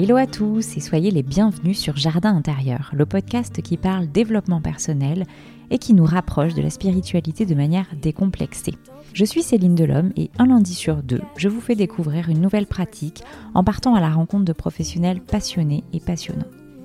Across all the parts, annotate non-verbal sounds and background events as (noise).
Hello à tous et soyez les bienvenus sur Jardin intérieur, le podcast qui parle développement personnel et qui nous rapproche de la spiritualité de manière décomplexée. Je suis Céline Delhomme et un lundi sur deux, je vous fais découvrir une nouvelle pratique en partant à la rencontre de professionnels passionnés et passionnants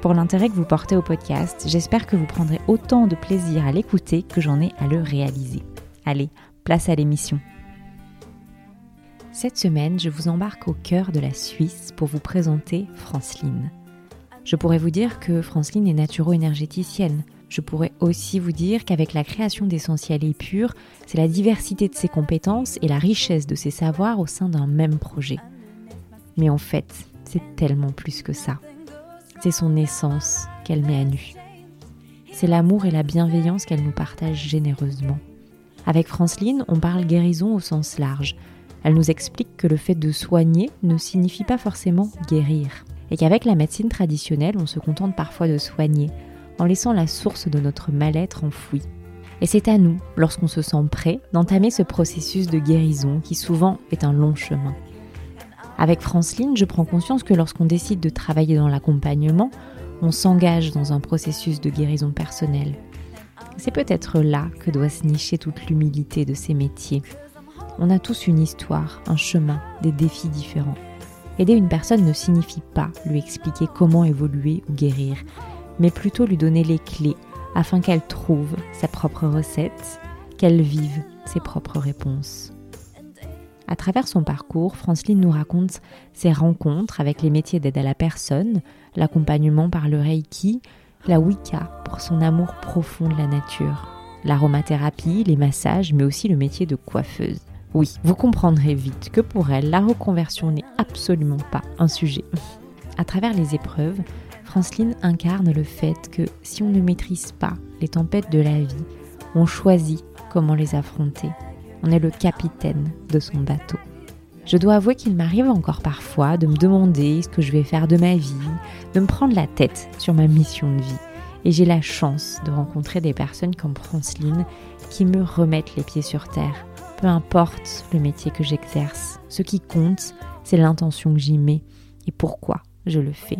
pour l'intérêt que vous portez au podcast. J'espère que vous prendrez autant de plaisir à l'écouter que j'en ai à le réaliser. Allez, place à l'émission. Cette semaine, je vous embarque au cœur de la Suisse pour vous présenter Franceline. Je pourrais vous dire que Franceline est naturo-énergéticienne. Je pourrais aussi vous dire qu'avec la création d'essentiels et purs, c'est la diversité de ses compétences et la richesse de ses savoirs au sein d'un même projet. Mais en fait, c'est tellement plus que ça. C'est son essence qu'elle met à nu. C'est l'amour et la bienveillance qu'elle nous partage généreusement. Avec Franceline, on parle guérison au sens large. Elle nous explique que le fait de soigner ne signifie pas forcément guérir. Et qu'avec la médecine traditionnelle, on se contente parfois de soigner, en laissant la source de notre mal-être enfouie. Et c'est à nous, lorsqu'on se sent prêt, d'entamer ce processus de guérison qui souvent est un long chemin. Avec Franceline, je prends conscience que lorsqu'on décide de travailler dans l'accompagnement, on s'engage dans un processus de guérison personnelle. C'est peut-être là que doit se nicher toute l'humilité de ces métiers. On a tous une histoire, un chemin, des défis différents. Aider une personne ne signifie pas lui expliquer comment évoluer ou guérir, mais plutôt lui donner les clés afin qu'elle trouve sa propre recette, qu'elle vive ses propres réponses. À travers son parcours, Franceline nous raconte ses rencontres avec les métiers d'aide à la personne, l'accompagnement par le Reiki, la Wicca pour son amour profond de la nature, l'aromathérapie, les massages, mais aussi le métier de coiffeuse. Oui, vous comprendrez vite que pour elle, la reconversion n'est absolument pas un sujet. À travers les épreuves, Franceline incarne le fait que si on ne maîtrise pas les tempêtes de la vie, on choisit comment les affronter on est le capitaine de son bateau. Je dois avouer qu'il m'arrive encore parfois de me demander ce que je vais faire de ma vie, de me prendre la tête sur ma mission de vie. Et j'ai la chance de rencontrer des personnes comme Franceline qui me remettent les pieds sur terre. Peu importe le métier que j'exerce, ce qui compte, c'est l'intention que j'y mets et pourquoi je le fais.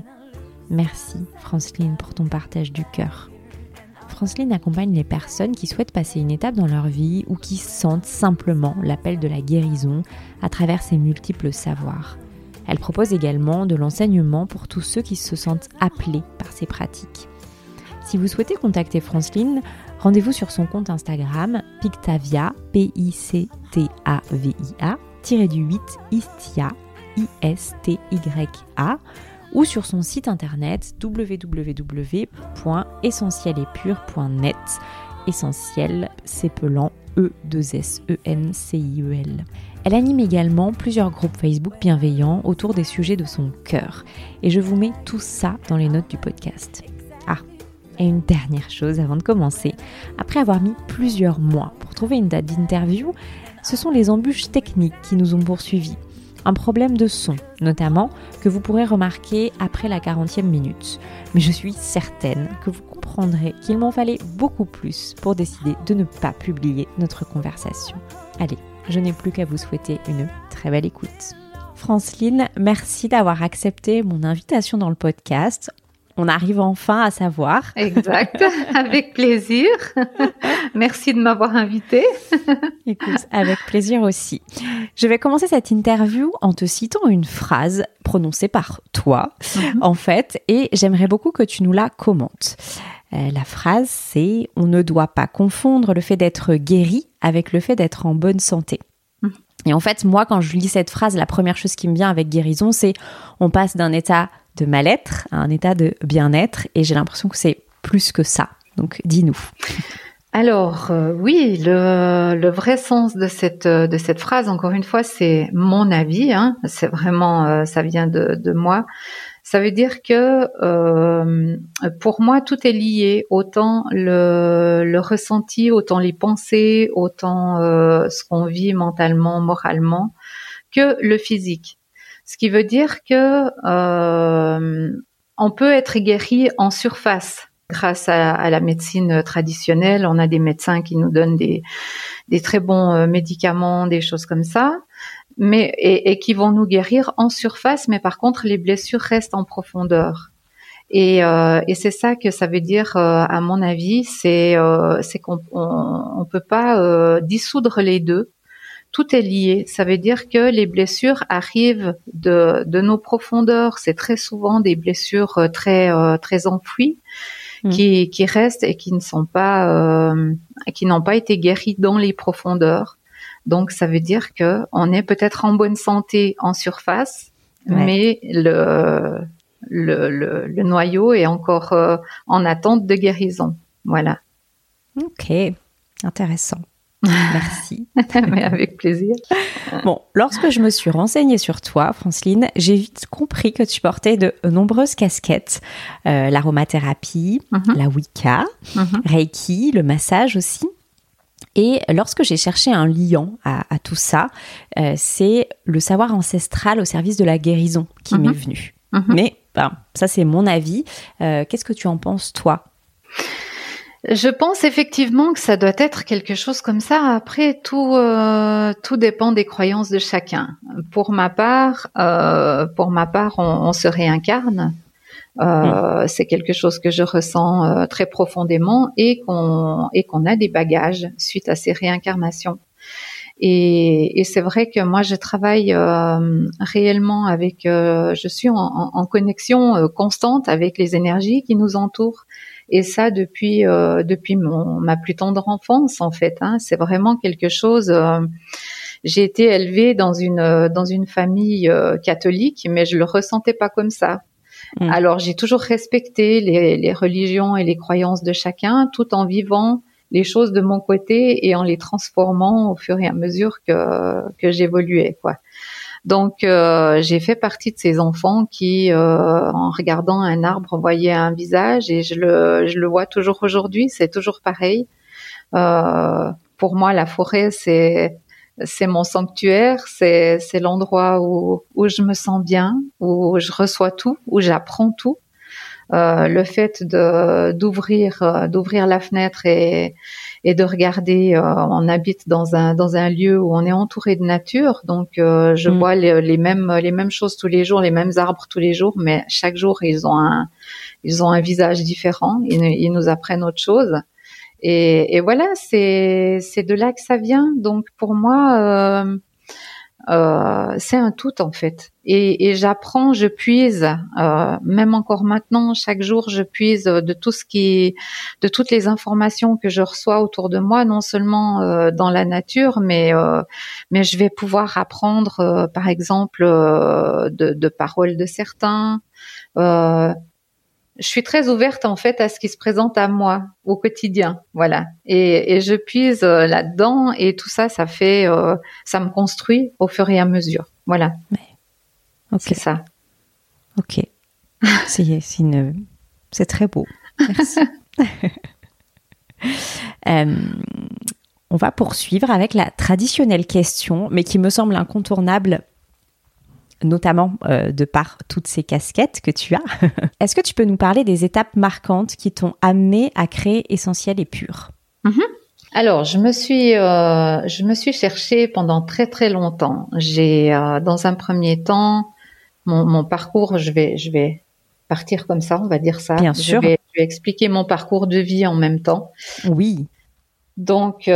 Merci Franceline pour ton partage du cœur. Franceline accompagne les personnes qui souhaitent passer une étape dans leur vie ou qui sentent simplement l'appel de la guérison à travers ses multiples savoirs. Elle propose également de l'enseignement pour tous ceux qui se sentent appelés par ces pratiques. Si vous souhaitez contacter Franceline, rendez-vous sur son compte Instagram Pictavia, P-I-C-T-A-V-I-A, du 8 Istia, I-S-T-Y-A, ou sur son site internet www.essentielespur.net. Essentiel s'épelant E2S-E-N-C-I-E-L. Elle anime également plusieurs groupes Facebook bienveillants autour des sujets de son cœur. Et je vous mets tout ça dans les notes du podcast. Ah, et une dernière chose avant de commencer. Après avoir mis plusieurs mois pour trouver une date d'interview, ce sont les embûches techniques qui nous ont poursuivis un problème de son, notamment, que vous pourrez remarquer après la 40e minute. Mais je suis certaine que vous comprendrez qu'il m'en fallait beaucoup plus pour décider de ne pas publier notre conversation. Allez, je n'ai plus qu'à vous souhaiter une très belle écoute. Franceline, merci d'avoir accepté mon invitation dans le podcast on arrive enfin à savoir. Exact, (laughs) avec plaisir. (laughs) Merci de m'avoir invité. (laughs) Écoute, avec plaisir aussi. Je vais commencer cette interview en te citant une phrase prononcée par toi, mhm. en fait, et j'aimerais beaucoup que tu nous la commentes. Euh, la phrase, c'est On ne doit pas confondre le fait d'être guéri avec le fait d'être en bonne santé. Mmh. Et en fait, moi, quand je lis cette phrase, la première chose qui me vient avec guérison, c'est on passe d'un état de mal-être à un état de bien-être. Et j'ai l'impression que c'est plus que ça. Donc, dis-nous. Alors euh, oui, le, vrai sens de cette de cette phrase, encore une fois, c'est mon avis. Hein, c'est vraiment, euh, ça vient de, de moi. Ça veut dire que euh, pour moi, tout est lié, autant le, le ressenti, autant les pensées, autant ce qu'on vit mentalement, moralement, que le physique. Ce qui veut dire que on peut être guéri en surface grâce à, la médecine traditionnelle, on a des médecins qui nous donnent des, très bons euh, médicaments, des choses comme ça, mais et, qui vont nous guérir en surface, mais par contre les blessures restent en profondeur. Et, euh, c'est ça que ça veut dire, euh, à mon avis, c'est qu'on on, peut pas dissoudre les deux. Tout est lié. Ça veut dire que les blessures arrivent de, de nos profondeurs. C'est très souvent des blessures très très enfouies Mm. qui, qui restent et qui ne sont pas, euh, qui n'ont pas été guéris dans les profondeurs. Donc ça veut dire que on est peut-être en bonne santé en surface, mais le, le, le, noyau est encore euh, en attente de guérison. Voilà. Ok, intéressant. (laughs) Merci. (laughs) Mais avec plaisir. Bon, lorsque je me suis renseignée sur toi, Franceline, j'ai vite compris que tu portais de nombreuses casquettes. Euh, l'aromathérapie, mhm. la Wicca, mhm. Reiki, le massage aussi. Et lorsque j'ai cherché un liant à, tout ça, euh, c'est le savoir ancestral au service de la guérison qui mhm. m'est venu. Mais ben, ça, c'est mon avis. Euh, qu'est-ce que tu en penses, toi? Je pense effectivement que ça doit être quelque chose comme ça. Après, tout euh, tout dépend des croyances de chacun. Pour ma part, euh, pour ma part, on, se réincarne. Euh, c'est quelque chose que je ressens très profondément et qu'on et qu'on a des bagages suite à ces réincarnations. Et, c'est vrai que moi, je travaille réellement avec, je suis en, en connexion constante avec les énergies qui nous entourent et ça depuis euh, depuis mon, ma plus tendre enfance en fait. Hein. C'est vraiment quelque chose. Euh, j'ai été élevée dans une dans une famille euh, catholique, mais je le ressentais pas comme ça. Mmh. Alors j'ai toujours respecté les, les religions et les croyances de chacun, tout en vivant les choses de mon côté et en les transformant au fur et à mesure que que j'évoluais quoi. Donc euh, j'ai fait partie de ces enfants qui, euh, en regardant un arbre, voyaient un visage et je le, je le vois toujours aujourd'hui. C'est toujours pareil. Euh, pour moi, la forêt, c'est c'est mon sanctuaire, c'est c'est l'endroit où où je me sens bien, où je reçois tout, où j'apprends tout. Euh, le fait de d'ouvrir euh, d'ouvrir la fenêtre et et de regarder. Euh, on habite dans un dans un lieu où on est entouré de nature, donc euh, je mm. vois les, les, mêmes les mêmes choses tous les jours, les mêmes arbres tous les jours, mais chaque jour ils ont un ils ont un visage différent. Ils, ils nous apprennent autre chose. Et, et voilà, c'est c'est de là que ça vient. Donc pour moi. Euh, euh, c'est un tout en fait. Et, et j'apprends, je puise, euh, même encore maintenant, chaque jour, je puise de tout ce qui, de toutes les informations que je reçois autour de moi, non seulement euh, dans la nature, mais euh, mais je vais pouvoir apprendre, euh, par exemple, de, de, paroles de certains je suis très ouverte en fait à ce qui se présente à moi au quotidien, voilà. Et, et je puise euh, là-dedans et tout ça, ça fait, euh, ça me construit au fur et à mesure, voilà. C'est ça. Ok. (laughs) c'est c'est très beau. Merci. (laughs) euh, on va poursuivre avec la traditionnelle question, mais qui me semble incontournable notamment euh, de par toutes ces casquettes que tu as. (laughs) Est-ce que tu peux nous parler des étapes marquantes qui t'ont amené à créer Essentiel et Pur? Mm-hmm. Alors, je me suis, euh, je me suis cherchée pendant très très longtemps. J'ai, euh, dans un premier temps, mon, parcours, je vais, je vais partir comme ça, on va dire ça. Bien sûr. Je vais, expliquer mon parcours de vie en même temps. Oui. Donc, ça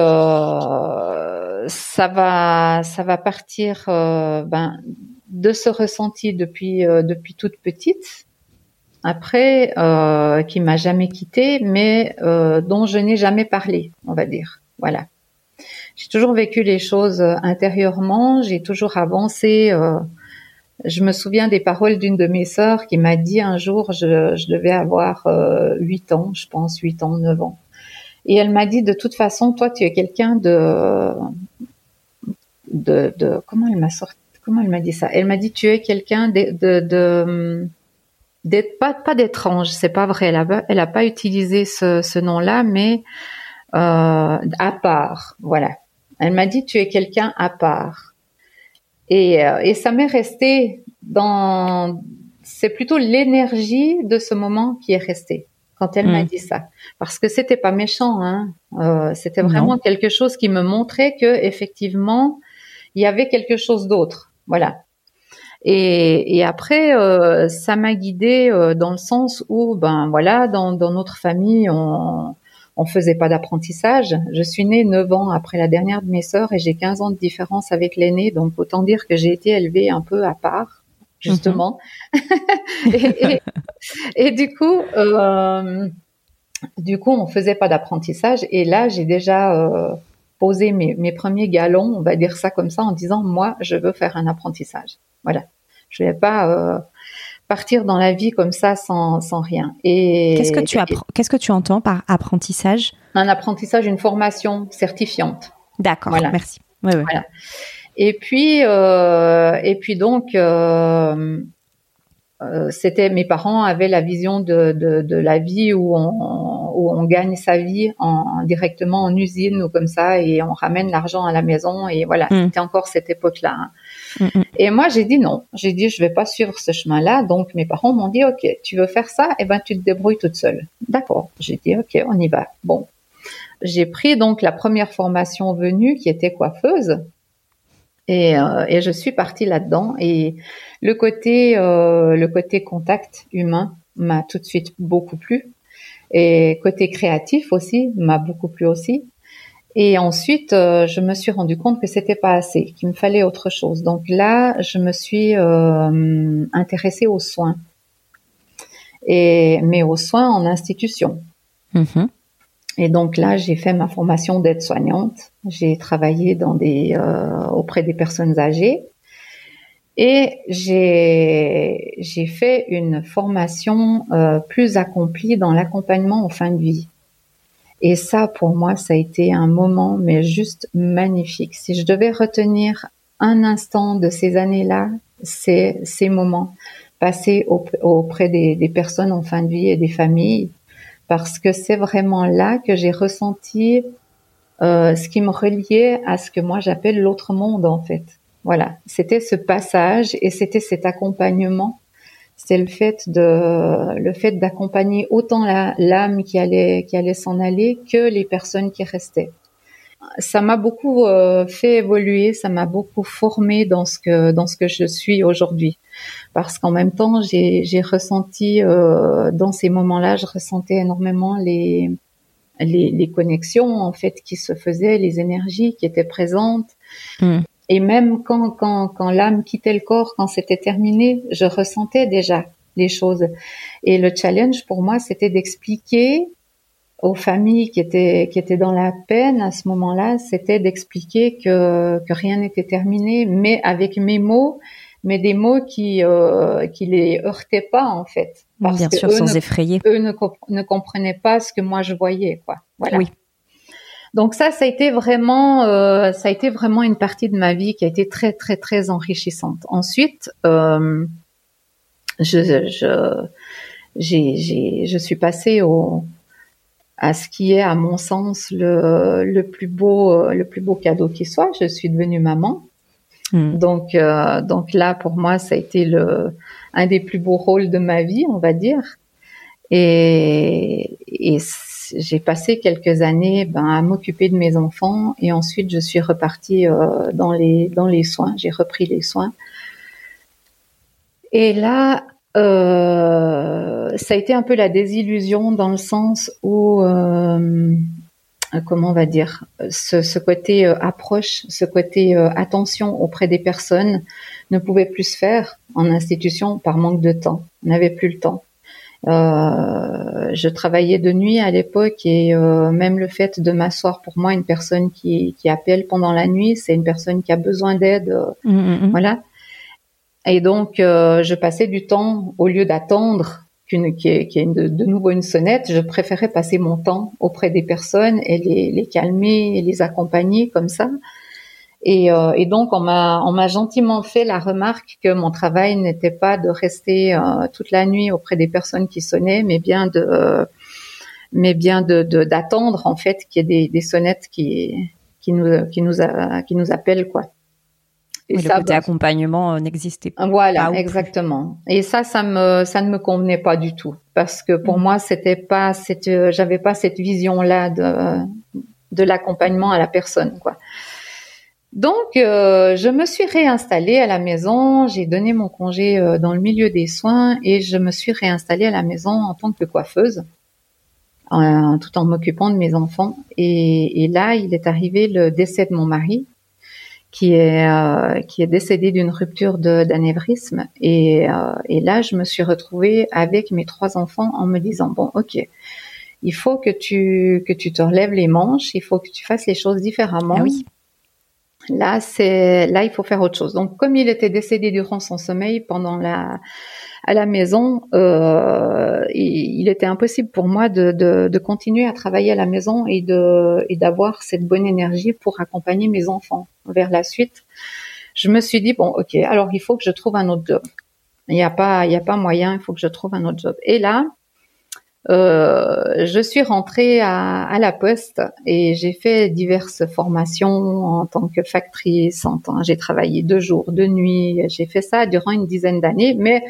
va, ça va partir, ben, de ce ressenti depuis euh, depuis toute petite. Après, euh, qui m'a jamais quittée, mais euh, dont je n'ai jamais parlé, on va dire. Voilà. j'ai toujours vécu les choses intérieurement, j'ai toujours avancé. je me souviens des paroles d'une de mes sœurs qui m'a dit un jour, je, je devais avoir 8 ans, je pense 8 ans, 9 ans. Et elle m'a dit, de toute façon, toi, tu es quelqu'un de, de, de, comment elle m'a sorti, comment elle m'a dit ça? Elle m'a dit, tu es quelqu'un de, de, de d'être pas pas d'étrange, c'est pas vrai. Elle a, elle a pas utilisé ce, ce nom-là, mais euh, à part, voilà. Elle m'a dit tu es quelqu'un à part, et euh, et ça m'est resté dans. C'est plutôt l'énergie de ce moment qui est restée quand elle m'a mm. dit ça, parce que c'était pas méchant, hein. Euh, c'était vraiment quelque chose qui me montrait que effectivement il y avait quelque chose d'autre. Voilà. Et, et après, euh, ça m'a guidée euh, dans le sens où, ben voilà, dans, dans notre famille, on on faisait pas d'apprentissage. Je suis née 9 ans après la dernière de mes sœurs et j'ai 15 ans de différence avec l'aînée, donc autant dire que j'ai été élevée un peu à part, justement. Mhm. (laughs) et, et, du coup, euh, du coup, on faisait pas d'apprentissage et là, j'ai déjà euh, posé mes, mes premiers galons, on va dire ça comme ça, en disant moi, je veux faire un apprentissage. Voilà. Je vais pas euh, partir dans la vie comme ça sans, sans rien. Et qu'est-ce que tu Qu'est-ce que tu entends par apprentissage? Un apprentissage, une formation certifiante. D'accord. Voilà. Merci. Voilà. Et puis euh, et puis donc euh, c'était mes parents avaient la vision de, de, de la vie où on, où on gagne sa vie en, directement en usine ou comme ça et on ramène l'argent à la maison et voilà mm. c'était encore cette époque là hein. Mm, mm. Et moi, j'ai dit non. J'ai dit, je vais pas suivre ce chemin-là. Donc, mes parents m'ont dit, OK, tu veux faire ça? Eh ben, tu te débrouilles toute seule. D'accord. J'ai dit, OK, on y va. Bon. J'ai pris donc la première formation venue qui était coiffeuse. Et, euh, et je suis partie là-dedans. Et le côté, euh, le côté contact humain m'a tout de suite beaucoup plu. Et côté créatif aussi m'a beaucoup plu aussi. Et ensuite, euh, je me suis rendu compte que c'était pas assez, qu'il me fallait autre chose. Donc là, je me suis euh, intéressée aux soins, et mais aux soins en institution. Mm-hmm. Et donc là, j'ai fait ma formation d'aide-soignante. J'ai travaillé dans des euh, auprès des personnes âgées et j'ai j'ai fait une formation euh, plus accomplie dans l'accompagnement en fin de vie. Et ça, pour moi, ça a été un moment, mais juste magnifique. Si je devais retenir un instant de ces années-là, c'est ces moments passés auprès des, personnes en fin de vie et des familles, parce que c'est vraiment là que j'ai ressenti euh, ce qui me reliait à ce que moi j'appelle l'autre monde, en fait. Voilà, c'était ce passage et c'était cet accompagnement c'est le fait de le fait d'accompagner autant l'âme qui allait qui allait s'en aller que les personnes qui restaient. Ça m'a beaucoup euh, fait évoluer, ça m'a beaucoup formé dans ce que dans ce que je suis aujourd'hui. Parce qu'en même temps, j'ai j'ai ressenti euh, dans ces moments-là, je ressentais énormément les, les les connexions en fait qui se faisaient, les énergies qui étaient présentes. Mmh. Et même quand, quand, quand l'âme quittait le corps, quand c'était terminé, je ressentais déjà les choses. Et le challenge pour moi, c'était d'expliquer aux familles qui étaient qui étaient dans la peine à ce moment-là, c'était d'expliquer que que rien n'était terminé, mais avec mes mots, mais des mots qui euh, qui les heurtaient pas en fait. Parce Bien sûr, sans effrayer. Eux ne, ne comprenaient pas ce que moi je voyais, quoi. Voilà. Oui. Donc ça, ça a été vraiment, euh, ça a été vraiment une partie de ma vie qui a été très très très enrichissante. Ensuite, euh, je, je, j'ai, j'ai, je suis passée au, à ce qui est, à mon sens, le, le plus beau, le plus beau cadeau qui soit. Je suis devenue maman. Hmm. Donc, euh, donc là, pour moi, ça a été le, un des plus beaux rôles de ma vie, on va dire. Et, et j'ai passé quelques années ben, à m'occuper de mes enfants et ensuite je suis repartie euh, dans les dans les soins. J'ai repris les soins. Et là, euh, ça a été un peu la désillusion dans le sens où, euh, comment on va dire, ce, ce côté approche, ce côté attention auprès des personnes ne pouvait plus se faire en institution par manque de temps. N'avait plus le temps. Euh, je travaillais de nuit à l'époque et euh, même le fait de m'asseoir pour moi, une personne qui, qui appelle pendant la nuit, c'est une personne qui a besoin d'aide. Mmh, mmh, mmh. Voilà. Et donc, euh, je passais du temps, au lieu d'attendre qu'une, qu'il y ait, de, de, nouveau une sonnette, je préférais passer mon temps auprès des personnes et les, les calmer et les accompagner comme ça. Et, euh, et, donc on m'a on m'a gentiment fait la remarque que mon travail n'était pas de rester euh, toute la nuit auprès des personnes qui sonnaient, mais bien de mais bien de d'attendre en fait qu'il y ait des, des, sonnettes qui qui nous qui nous a, qui nous appellent quoi. Et ça, le côté accompagnement euh, n'existait pas. Voilà, exactement. Et ça, ça me, ça ne me convenait pas du tout, parce que pour mm. moi, c'était pas, cette, j'avais pas cette vision-là de, de l'accompagnement à la personne, quoi. Donc, euh, je me suis réinstallée à la maison. J'ai donné mon congé euh, dans le milieu des soins et je me suis réinstallée à la maison en tant que coiffeuse, tout en m'occupant de mes enfants. Et, là, il est arrivé le décès de mon mari, qui est euh, qui est décédé d'une rupture d'anévrisme. Et, là, je me suis retrouvée avec mes trois enfants en me disant bon, ok. Il faut que tu que tu te relèves les manches, il faut que tu fasses les choses différemment. Ah Là, c'est là, il faut faire autre chose. Donc, comme il était décédé durant son sommeil pendant la à la maison, euh, il, était impossible pour moi de, de, de, continuer à travailler à la maison et de et d'avoir cette bonne énergie pour accompagner mes enfants vers la suite. Je me suis dit bon, ok, alors il faut que je trouve un autre job. Il n'y a pas il y a pas moyen, il faut que je trouve un autre job. Et là, euh, je suis rentrée à, à, la poste et j'ai fait diverses formations en tant que factrice. En tant, j'ai travaillé deux jours, deux nuits. J'ai fait ça durant une dizaine d'années, mais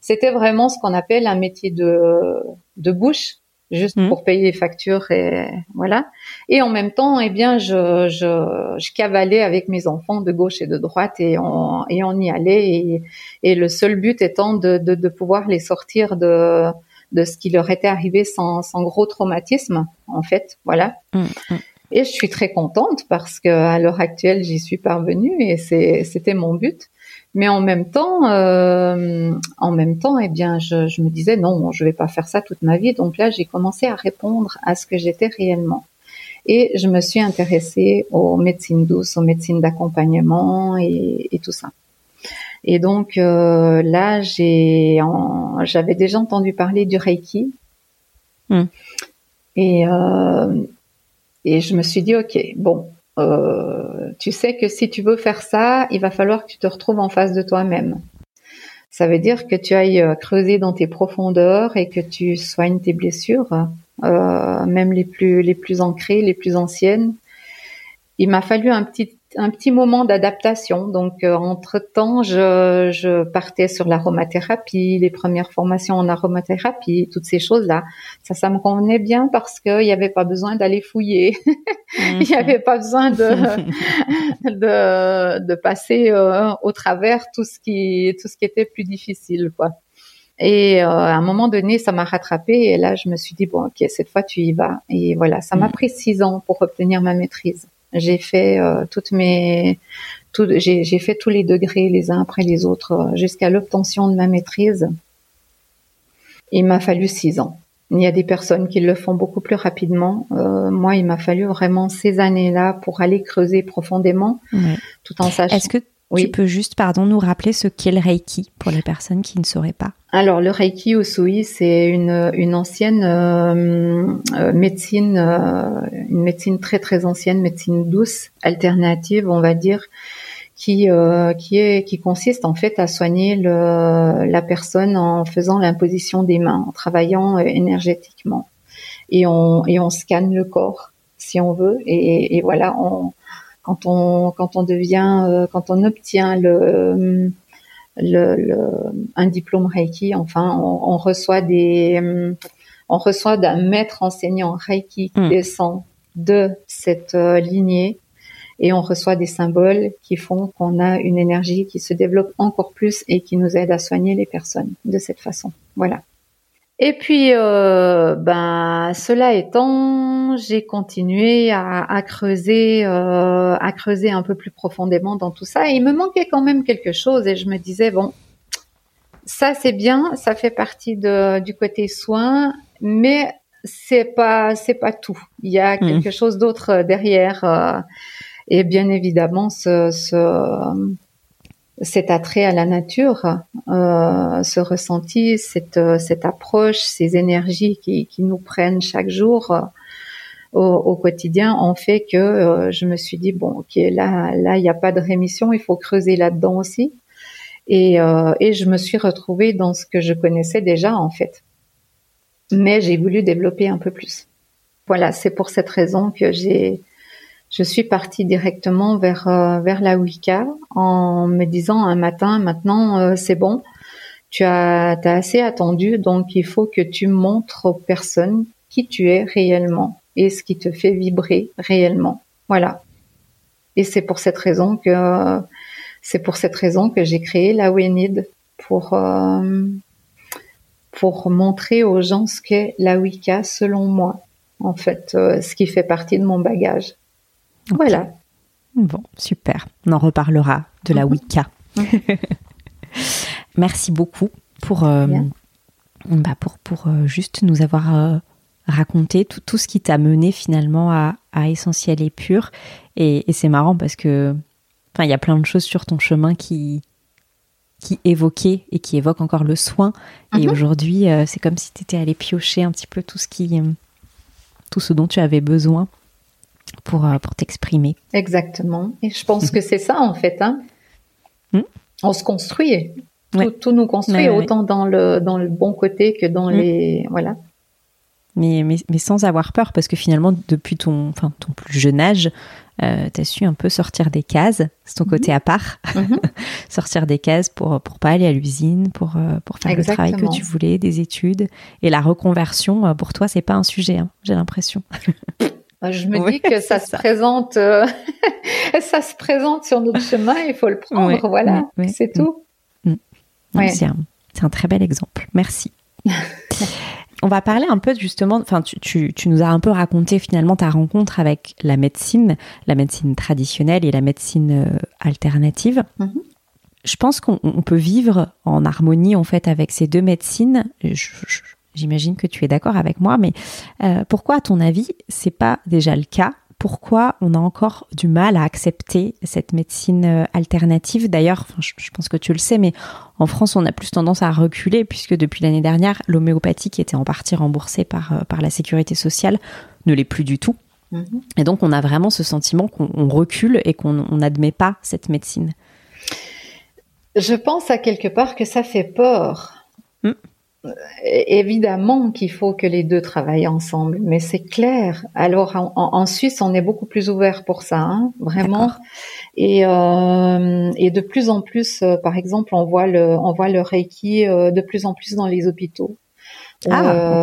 c'était vraiment ce qu'on appelle un métier de, de bouche, juste mmh. pour payer les factures et voilà. Et en même temps, eh bien, je, je, je, cavalais avec mes enfants de gauche et de droite et on, et on y allait. Et, et le seul but étant de, de, de pouvoir les sortir de de ce qui leur était arrivé sans, sans gros traumatisme, en fait. Voilà. Mm, mm. Et je suis très contente parce que à l'heure actuelle, j'y suis parvenue et c'était mon but. Mais en même temps, euh, en même temps, eh bien, je, je, me disais non, je vais pas faire ça toute ma vie. Donc là, j'ai commencé à répondre à ce que j'étais réellement. Et je me suis intéressée aux médecines douces, aux médecines d'accompagnement et, et tout ça. Et donc euh, là, j'ai, j'avais déjà entendu parler du Reiki. Hmm. Et, euh, et je me suis dit, ok, bon, euh, tu sais que si tu veux faire ça, il va falloir que tu te retrouves en face de toi-même. Ça veut dire que tu ailles creuser dans tes profondeurs et que tu soignes tes blessures, même les plus les plus ancrées, les plus anciennes. Il m'a fallu un petit un petit moment d'adaptation. Donc, euh, entre-temps, je, je, partais sur l'aromathérapie, les premières formations en aromathérapie, toutes ces choses-là. Ça, ça me convenait bien parce qu'il n'y avait pas besoin d'aller fouiller. (laughs) Il n'y avait pas besoin de, (laughs) de, de, passer euh, au travers tout ce qui, tout ce qui était plus difficile, quoi. Et euh, à un moment donné, ça m'a rattrapé et là, je me suis dit bon, ok, cette fois tu y vas. Et voilà, ça m'a mm. pris six ans pour obtenir ma maîtrise. J'ai fait euh, toutes mes, tout, j'ai fait tous les degrés les uns après les autres euh, jusqu'à l'obtention de ma maîtrise. Il m'a fallu six ans. Il y a des personnes qui le font beaucoup plus rapidement. Euh, moi, il m'a fallu vraiment ces années-là pour aller creuser profondément, tout en sachant. Est-ce que tu peux juste, pardon, nous rappeler ce qu'est le Reiki pour les personnes qui ne sauraient pas. Alors, le Reiki Usui, c'est une, une ancienne euh, euh, médecine, euh, une médecine très très ancienne, médecine douce, alternative, on va dire, qui qui est qui consiste en fait à soigner le, la personne en faisant l'imposition des mains, en travaillant énergétiquement, et on et on scanne le corps si on veut, et, et voilà, on quand on quand on devient euh, quand on obtient le, le, un diplôme Reiki, enfin on, reçoit des on reçoit d'un maître enseignant Reiki qui hmm. descend de cette euh, lignée et on reçoit des symboles qui font qu'on a une énergie qui se développe encore plus et qui nous aide à soigner les personnes de cette façon. Voilà. Et puis, euh, ben, cela étant, j'ai continué à, à creuser, euh, à creuser un peu plus profondément dans tout ça. Et il me manquait quand même quelque chose, et je me disais bon, ça c'est bien, ça fait partie de, du côté soin, mais c'est pas c'est pas tout. Il y a mmh. quelque chose d'autre derrière. Euh, et bien évidemment, ce, ce, cet attrait à la nature, euh, ce ressenti, cette, cette approche, ces énergies qui, qui nous prennent chaque jour euh, au, au, quotidien ont fait que euh, je me suis dit bon, ok, là, là, il n'y a pas de rémission, il faut creuser là-dedans aussi. Et, euh, et je me suis retrouvée dans ce que je connaissais déjà en fait, mais j'ai voulu développer un peu plus. Voilà, c'est pour cette raison que j'ai je suis partie directement vers euh, vers la Wicca en me disant un matin maintenant euh, c'est bon. Tu as, as assez attendu donc il faut que tu montres aux personnes qui tu es réellement et ce qui te fait vibrer réellement. Voilà. Et c'est pour cette raison que c'est pour cette raison que j'ai créé la Wenid pour euh, pour montrer aux gens ce qu'est la Wicca selon moi en fait ce qui fait partie de mon bagage voilà. Bon, super. On en reparlera de la mhm. Wicca. (laughs) Merci beaucoup pour, euh, bah pour, pour euh, juste nous avoir euh, raconté tout, tout, ce qui t'a mené finalement à, à Essentiel et Pur. Et, et c'est marrant parce que il y a plein de choses sur ton chemin qui, qui évoquaient et qui évoquent encore le soin. Et mhm. aujourd'hui, c'est comme si tu étais allé piocher un petit peu tout ce qui tout ce dont tu avais besoin pour, euh, pour t'exprimer. Exactement. Et je pense (laughs) que c'est ça en fait. Hein. Hmm? On se construit. Tout, nous construit autant dans le dans le bon côté que dans hmm. les voilà. Mais, mais, mais, sans avoir peur, parce que finalement, depuis ton, enfin, ton plus jeune âge, euh, tu as su un peu sortir des cases, c'est ton côté mhm. à part, (laughs) sortir des cases pour pour pas aller à l'usine, pour euh, pour faire le travail que tu voulais, des études. Et la reconversion, pour toi, c'est pas un sujet, hein, j'ai l'impression. (laughs) Je me dis que (laughs) ça, se présente, euh, (laughs) ça se présente sur notre chemin, il faut le prendre, voilà, c'est tout. C'est un, un, très bel exemple. Merci. (laughs) On va parler un peu justement, enfin, tu, tu, tu, nous as un peu raconté finalement ta rencontre avec la médecine, la médecine traditionnelle et la médecine euh, alternative. Mm-hmm. Je pense qu'on peut vivre en harmonie en fait avec ces deux médecines. je, J'imagine que tu es d'accord avec moi, mais euh, pourquoi, à ton avis, c'est pas déjà le cas? Pourquoi on a encore du mal à accepter cette médecine euh, alternative? D'ailleurs, je, pense que tu le sais, mais en France, on a plus tendance à reculer puisque depuis l'année dernière, l'homéopathie qui était en partie remboursée par, euh, par la sécurité sociale ne l'est plus du tout. Mm-hmm. Et donc, on a vraiment ce sentiment qu'on recule et qu'on n'admet pas cette médecine. Je pense à quelque part que ça fait peur. Mm évidemment qu'il faut que les deux travaillent ensemble, mais c'est clair. Alors en, Suisse, on est beaucoup plus ouvert pour ça, hein, vraiment. Et, euh, et de plus en plus, euh, par exemple, on voit le, on voit le Reiki euh, de plus en plus dans les hôpitaux. Ah,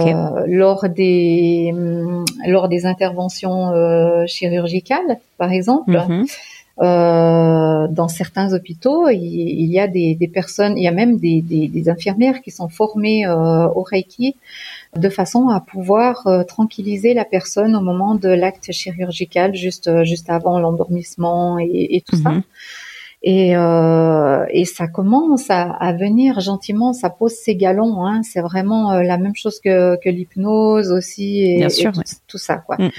lors des lors des interventions chirurgicales, par exemple. Mm-hmm. Euh, dans certains hôpitaux, il, il y a des, des, personnes, il y a même des, des, des infirmières qui sont formées euh, au Reiki de façon à pouvoir euh, tranquilliser la personne au moment de l'acte chirurgical, juste juste avant l'endormissement et, et, tout ça. Mhm. Et, euh, et, ça commence à, à, venir gentiment, ça pose ses galons. Hein. C'est vraiment la même chose que, que l'hypnose aussi et, Bien sûr, tout, ça. Quoi. Mm.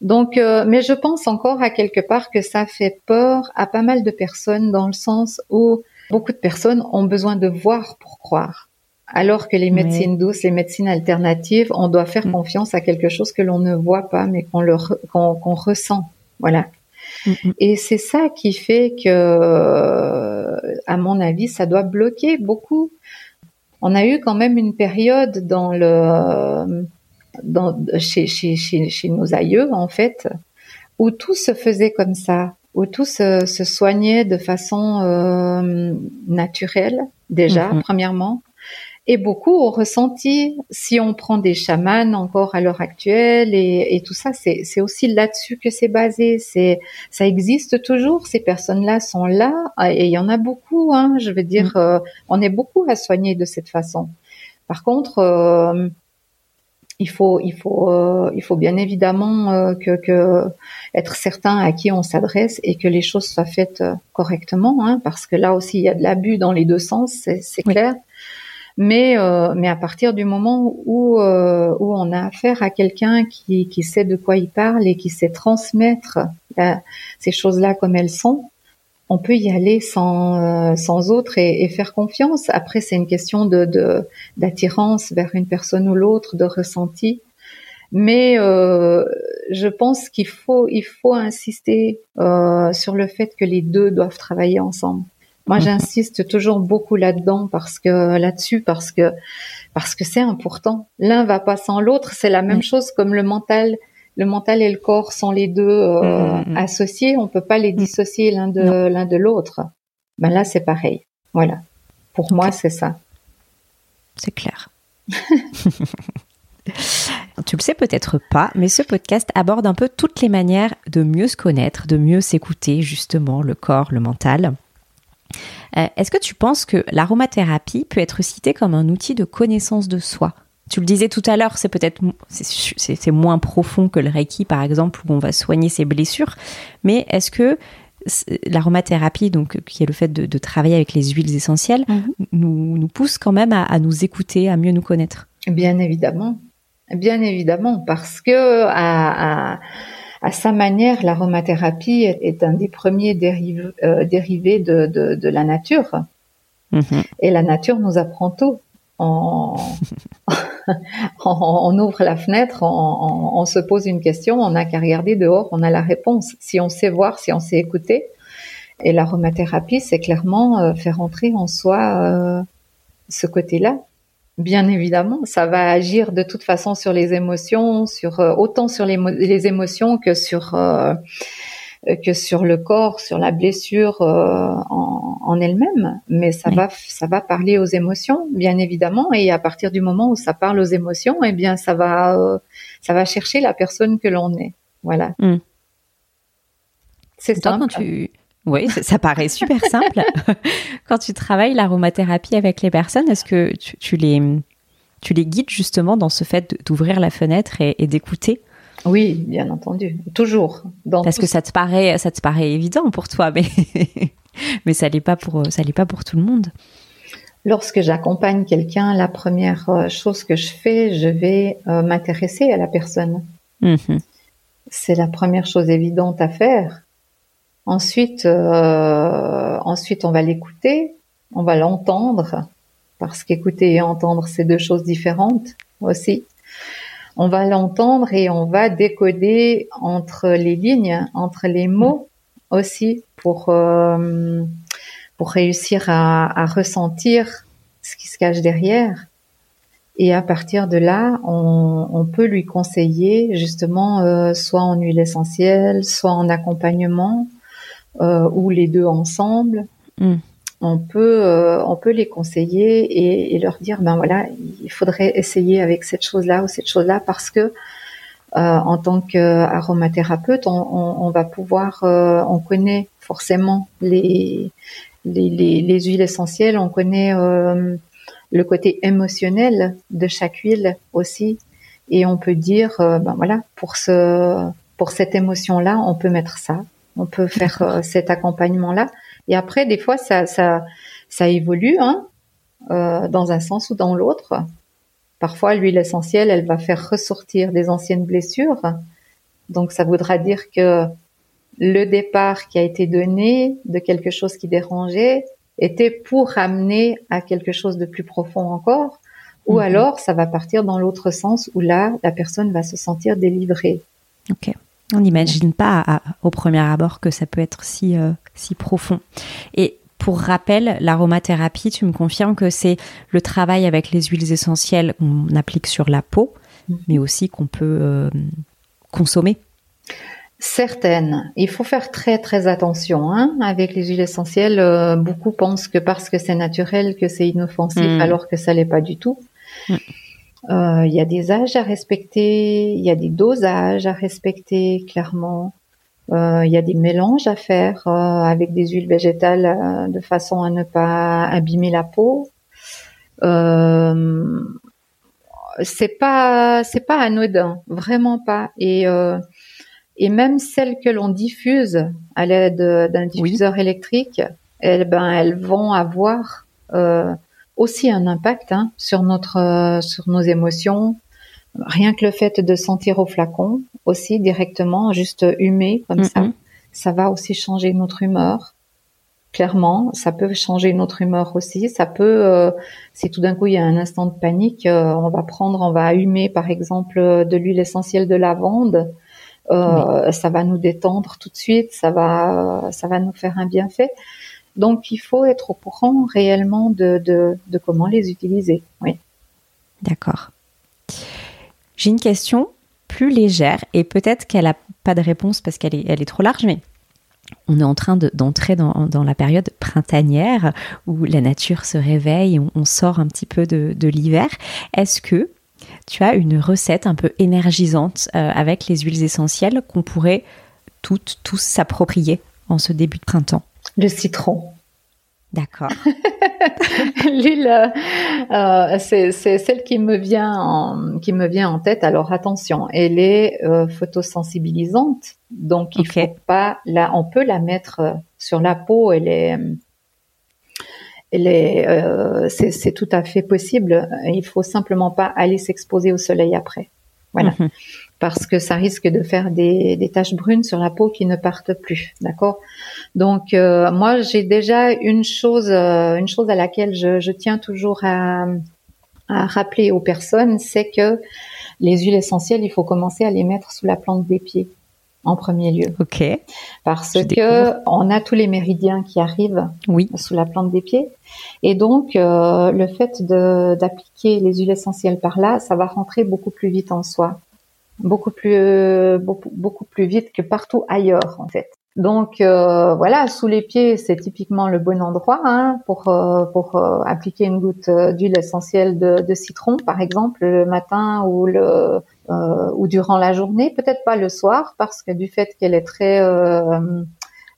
Donc, euh, mais je pense encore à quelque part que ça fait peur à pas mal de personnes dans le sens où beaucoup de personnes ont besoin de voir pour croire. Alors que les médecines douces, les médecines alternatives, on doit faire mm. confiance à quelque chose que l'on ne voit pas, mais qu'on le qu'on ressent. Voilà. Mm, mm. Et c'est ça qui fait que, à mon avis, ça doit bloquer beaucoup. On a eu quand même une période dans le dans, chez, chez, chez, chez, nos aïeux, en fait, où tout se faisait comme ça, où tout se, se soignait de façon euh, naturelle, déjà, mhm. premièrement. Et beaucoup ont ressenti, si on prend des chamans encore à l'heure actuelle et, et tout ça, c'est aussi là-dessus que c'est basé. C'est ça existe toujours. Ces personnes-là sont là et il y en a beaucoup. Hein, je veux dire, mhm. euh, on est beaucoup à soigner de cette façon. Par contre, euh, il faut, il faut, euh, il faut bien évidemment euh, que, que, être certain à qui on s'adresse et que les choses soient faites euh, correctement, hein, parce que là aussi il y a de l'abus dans les deux sens, c'est clair. Mais, mais à partir du moment où, où on a affaire à quelqu'un qui, qui sait de quoi il parle et qui sait transmettre ces choses-là comme elles sont, on peut y aller sans, euh, sans autre et, et, faire confiance. Après, c'est une question de d'attirance vers une personne ou l'autre, de ressenti. Mais euh, je pense qu'il faut il faut insister euh, sur le fait que les deux doivent travailler ensemble. Moi, j'insiste toujours beaucoup là-dedans parce que là-dessus parce que parce que c'est important. L'un va pas sans l'autre. C'est la même chose comme le mental le mental et le corps sont les deux euh, mm, mm, mm. associés, on peut pas les dissocier l'un de l'un de l'autre. Ben là, c'est pareil. Voilà. Pour moi, c'est ça. C'est clair. (laughs) tu le sais peut-être pas, mais ce podcast aborde un peu toutes les manières de mieux se connaître, de mieux s'écouter, justement, le corps, le mental. Euh, est-ce que tu penses que l'aromathérapie peut être citée comme un outil de connaissance de soi? Tu le disais tout à l'heure, c'est peut-être c'est moins profond que le Reiki par exemple où on va soigner ses blessures, mais est-ce que l'aromathérapie, donc qui est le fait de, travailler avec les huiles essentielles, mhm. nous, nous, pousse quand même à, nous écouter, à mieux nous connaître? Bien évidemment, bien évidemment, parce que à, sa manière, l'aromathérapie est, un des premiers euh, dérivés de, la nature. Mhm. Et la nature nous apprend tout (laughs) on, ouvre la fenêtre, on, se pose une question, on n'a qu'à regarder dehors, on a la réponse. Si on sait voir, si on sait écouter. Et l'aromathérapie, c'est clairement euh, faire entrer en soi euh, ce côté-là. Bien évidemment, ça va agir de toute façon sur les émotions, sur euh, autant sur les, émotions que sur que sur le corps, sur la blessure euh, en, en elle-même, mais ça va ça va parler aux émotions, bien évidemment, et à partir du moment où ça parle aux émotions, eh bien ça va euh, ça va chercher la personne que l'on est, voilà. Hmm. C'est ça. Quand tu... Oui, ça paraît super simple. (laughs) quand tu travailles l'aromathérapie avec les personnes, est-ce que tu, tu, les tu les guides justement dans ce fait d'ouvrir la fenêtre et, et d'écouter? Oui, bien entendu, toujours. Parce que ça te paraît, ça te paraît évident pour toi, mais (laughs) mais ça n'est pas pour ça pas pour tout le monde. Lorsque j'accompagne quelqu'un, la première euh, chose que je fais, je vais euh, m'intéresser à la personne. Mhm. C'est la première chose évidente à faire. Ensuite, euh, ensuite on va l'écouter, on va l'entendre, parce qu'écouter et entendre, c'est deux choses différentes aussi on va l'entendre et on va décoder entre les lignes, entre les mots aussi pour euh, pour réussir à, ressentir ce qui se cache derrière. Et à partir de là, on, peut lui conseiller justement euh, soit en huile essentielle, soit en accompagnement, euh, ou les deux ensemble. Mm on peut euh, on peut les conseiller et, leur dire ben voilà il faudrait essayer avec cette chose là ou cette chose là parce que euh, en tant qu'aromathérapeute on, on, va pouvoir euh, on connaît forcément les les, les huiles essentielles on connaît le côté émotionnel de chaque huile aussi et on peut dire ben voilà pour ce pour cette émotion là on peut mettre ça on peut faire cet accompagnement là et après, des fois, ça, ça, ça évolue hein, euh, dans un sens ou dans l'autre. Parfois, l'huile essentielle, elle va faire ressortir des anciennes blessures. Donc, ça voudra dire que le départ qui a été donné de quelque chose qui dérangeait était pour ramener à quelque chose de plus profond encore. Ou mhm. alors, ça va partir dans l'autre sens où là, la personne va se sentir délivrée. Ok. On n'imagine pas au premier abord que ça peut être si, euh, si profond. Et pour rappel, l'aromathérapie, tu me confirmes que c'est le travail avec les huiles essentielles qu'on applique sur la peau, mhm. mais aussi qu'on peut euh, consommer. Certaines. Il faut faire très très attention hein, avec les huiles essentielles. Euh, beaucoup pensent que parce que c'est naturel, que c'est inoffensif, mhm. alors que ça l'est pas du tout. Mhm. Euh, il y a des âges à respecter, il y a des dosages à respecter clairement. Euh, il y a des mélanges à faire euh, avec des huiles végétales de façon à ne pas abîmer la peau. c'est pas c'est pas anodin, vraiment pas. Et euh, et même celles que l'on diffuse à l'aide d'un diffuseur électrique, elles ben elles vont avoir euh, aussi un impact hein, sur notre euh, sur nos émotions. Rien que le fait de sentir au flacon aussi directement, juste humer comme ça, ça va aussi changer notre humeur clairement, ça peut changer notre humeur aussi. Ça peut, euh, si tout d'un coup il y a un instant de panique, euh, on va prendre, on va humer par exemple de l'huile essentielle de lavande. Euh, Ça va nous détendre tout de suite, ça va, ça va nous faire un bienfait. Donc il faut être au courant réellement de, de, de comment les utiliser. Oui. D'accord. J'ai une question plus légère et peut-être qu'elle n'a pas de réponse parce qu'elle est, elle est trop large, mais on est en train d'entrer dans, la période printanière où la nature se réveille, on, sort un petit peu de, l'hiver. Est-ce que tu as une recette un peu énergisante euh, avec les huiles essentielles qu'on pourrait toutes, tous s'approprier en ce début de printemps? Le citron. D'accord. (laughs) L'huile, euh, c'est celle qui me vient en, qui me vient en tête. Alors attention, elle est euh, photosensibilisante, donc il faut pas là, on peut la mettre euh, sur la peau. Elle est, elle est, euh, c'est tout à fait possible. Il faut simplement pas aller s'exposer au soleil après. Voilà. Mhm parce que ça risque de faire des, des taches brunes sur la peau qui ne partent plus, d'accord? Donc euh, moi j'ai déjà une chose, euh, une chose à laquelle je, je tiens toujours à, à, rappeler aux personnes, c'est que les huiles essentielles, il faut commencer à les mettre sous la plante des pieds en premier lieu. Ok. Parce que on a tous les méridiens qui arrivent oui. sous la plante des pieds, et donc euh, le fait d'appliquer les huiles essentielles par là, ça va rentrer beaucoup plus vite en soi beaucoup plus euh, beaucoup, beaucoup plus vite que partout ailleurs en fait. Donc euh, voilà, sous les pieds, c'est typiquement le bon endroit hein, pour euh, pour appliquer une goutte d'huile essentielle de, de, citron, par exemple, le matin ou le ou durant la journée, peut-être pas le soir, parce que du fait qu'elle est très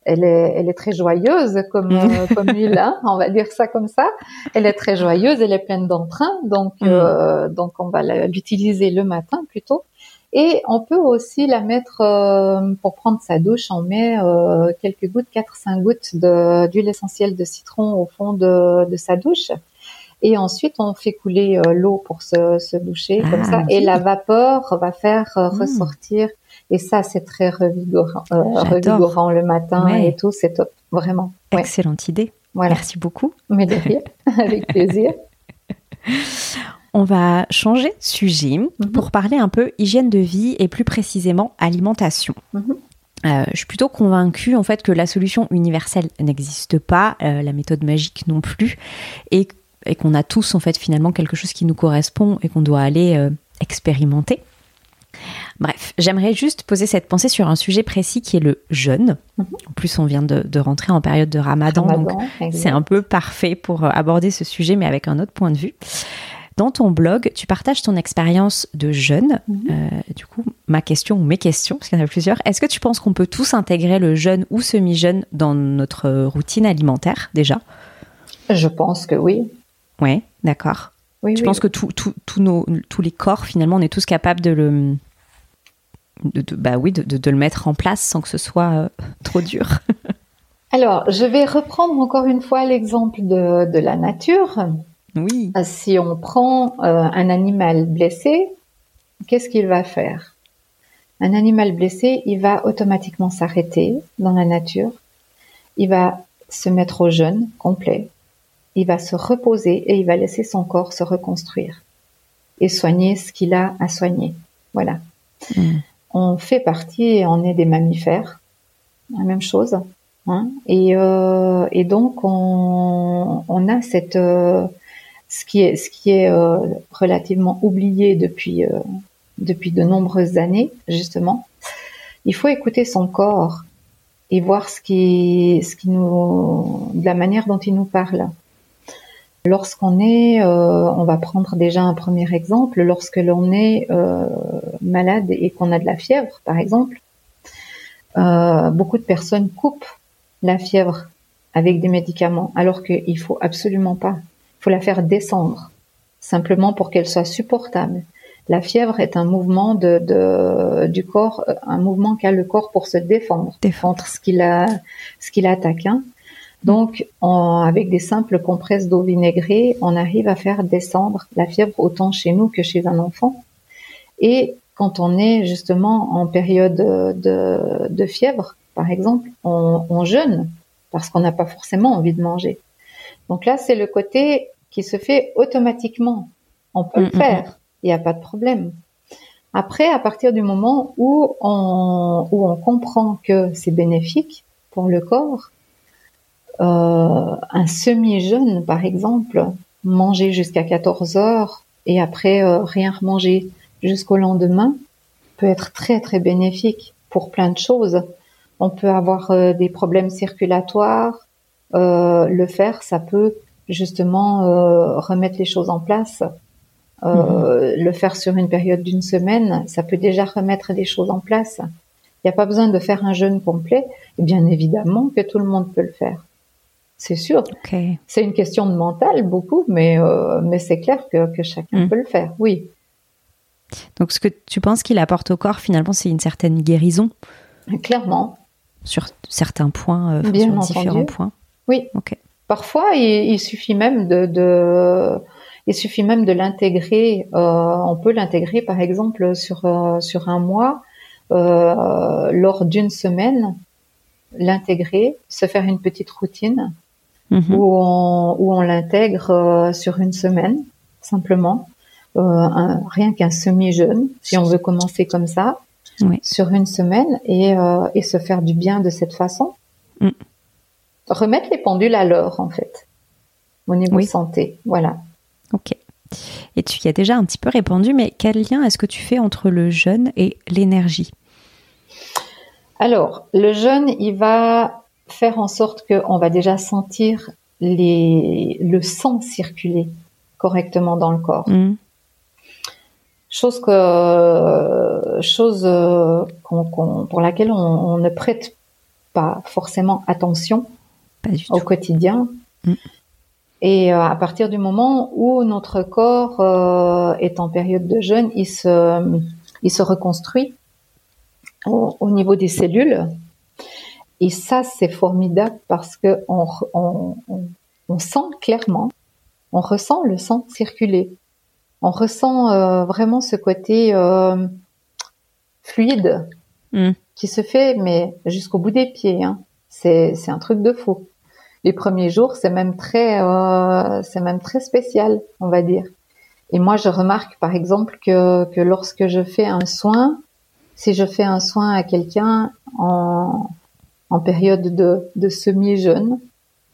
elle est, elle est très joyeuse comme comme (laughs) huile, hein, on va dire ça comme ça. Elle est très joyeuse, elle est pleine d'entrain, donc mm. donc on va l'utiliser le matin plutôt. Et on peut aussi la mettre euh, pour prendre sa douche. On met euh, quelques gouttes, 4-5 gouttes d'huile essentielle de citron au fond de, de, sa douche. Et ensuite, on fait couler euh, l'eau pour se, se doucher comme ça. Ah, et la vapeur va faire hmm. ressortir. Et ça, c'est très revigorant, revigorant le matin et tout. C'est top, vraiment. Excellente idée. Merci beaucoup. Mais de rien, (laughs) avec plaisir. (laughs) On va changer de sujet mhm. pour parler un peu hygiène de vie et plus précisément alimentation. Mhm. Euh, je suis plutôt convaincue en fait que la solution universelle n'existe pas, euh, la méthode magique non plus, et, qu'on a tous en fait finalement quelque chose qui nous correspond et qu'on doit aller euh, expérimenter. Bref, j'aimerais juste poser cette pensée sur un sujet précis qui est le jeûne. Mhm. En plus, on vient de, rentrer en période de ramadan, donc c'est un peu parfait pour aborder ce sujet, mais avec un autre point de vue. Dans ton blog, tu partages ton expérience de jeûne. Mhm. Euh, du coup, ma question ou mes questions, parce qu'il y en a plusieurs, est-ce que tu penses qu'on peut tous intégrer le jeûne ou semi-jeûne dans notre routine alimentaire déjà? Je pense que oui. Oui, d'accord. Oui, tu penses que tous les corps, finalement, on est tous capables de le, bah oui, de, le mettre en place sans que ce soit euh, trop dur? (laughs) Alors, je vais reprendre encore une fois l'exemple de, la nature. Oui. Euh, si on prend euh, un animal blessé, qu'est-ce qu'il va faire? Un animal blessé, il va automatiquement s'arrêter dans la nature. Il va se mettre au jeûne complet. Il va se reposer et il va laisser son corps se reconstruire et soigner ce qu'il a à soigner. Voilà. Hmm. On fait partie et on est des mammifères. La même chose. Hein et, euh, et, donc on, on a cette ce qui est, ce qui est euh, relativement oublié depuis, euh, depuis de nombreuses années, justement. Il faut écouter son corps et voir ce qui, ce qui nous, de la manière dont il nous parle. Lorsqu'on est, euh, on va prendre déjà un premier exemple, lorsque l'on est malade et qu'on a de la fièvre, par exemple, beaucoup de personnes coupent la fièvre avec des médicaments, alors qu'il faut absolument pas faut la faire descendre. simplement pour qu'elle soit supportable. La fièvre est un mouvement de, du corps, un mouvement qu'a le corps pour se défendre, défendre ce qu'il a, ce qu'il attaque. Hein. Donc, avec des simples compresses d'eau vinaigrée, on arrive à faire descendre la fièvre autant chez nous que chez un enfant. Et quand on est justement en période de, fièvre, par exemple, on, jeûne parce qu'on n'a pas forcément envie de manger. Donc là, c'est le côté qui se fait automatiquement. On peut le mm, mm, faire, mm. il n'y a pas de problème. Après, à partir du moment où on, où on comprend que c'est bénéfique pour le corps, euh, un semi-jeûne, par exemple, manger jusqu'à 14 heures et après euh, rien remanger jusqu'au lendemain, peut être très très bénéfique pour plein de choses. On peut avoir euh, des problèmes circulatoires. Le faire, ça peut justement remettre les choses en place. Mhm. Le faire sur une période d'une semaine, ça peut déjà remettre des choses en place. Il n'y a pas besoin de faire un jeûne complet. Et bien évidemment que tout le monde peut le faire c'est sûr. C'est une question de mental beaucoup, mais euh, mais c'est clair que, que chacun mm. peut le faire. Oui. Donc ce que tu penses qu'il apporte au corps finalement, c'est une certaine guérison? Clairement. Sur certains points, euh, Bien sur différents points. Oui. Ok. Parfois, il, suffit même de, de, il suffit même de l'intégrer. Euh, on peut l'intégrer, par exemple, sur euh, sur un mois, euh, lors d'une semaine, l'intégrer, se faire une petite routine Mhm. où on, où on l'intègre sur une semaine, simplement. Un, rien qu'un semi-jeûne, si on veut commencer comme ça, sur une semaine et, et se faire du bien de cette façon. Mm. Remettre les pendules à l'heure, en fait, au niveau santé. Voilà. Ok. Et tu y as déjà un petit peu répondu, mais quel lien est-ce que tu fais entre le jeûne et l'énergie? Alors, le jeûne, il va faire en sorte qu'on va déjà sentir les, le sang circuler correctement dans le corps. Mm. Chose que chose euh, pour laquelle on, ne prête pas forcément attention au quotidien. Mm. Et euh, à partir du moment où notre corps euh, est en période de jeûne, il se, il se reconstruit au niveau des cellules et ça, c'est formidable parce que on, on, on, sent clairement, on ressent le sang circuler. On ressent euh, vraiment ce côté euh, fluide mm. qui se fait, mais jusqu'au bout des pieds. Hein. C'est, c'est un truc de fou. Les premiers jours, c'est même très, euh, c'est même très spécial, on va dire. Et moi, je remarque, par exemple, que, que lorsque je fais un soin, si je fais un soin à quelqu'un en, en période de, de semi-jeûne.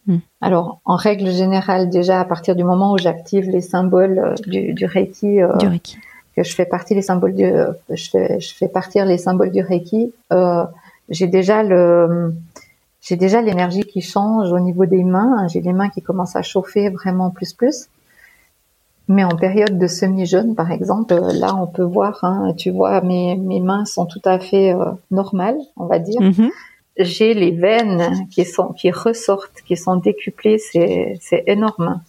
Hmm. Alors, en règle générale, déjà à partir du moment où j'active les symboles euh, du, du, Reiki, euh, du, Reiki, que je fais partie les symboles du, euh, je fais, je fais partir les symboles du Reiki, euh, j'ai déjà le, j'ai déjà l'énergie qui change au niveau des mains. J'ai les mains qui commencent à chauffer vraiment plus plus. Mais en période de semi-jeûne, par exemple, là, on peut voir, hein, tu vois, mes, mes mains sont tout à fait euh, normales, on va dire. Mm-hmm j'ai les veines qui sont qui ressortent, qui sont décuplées, c'est énorme.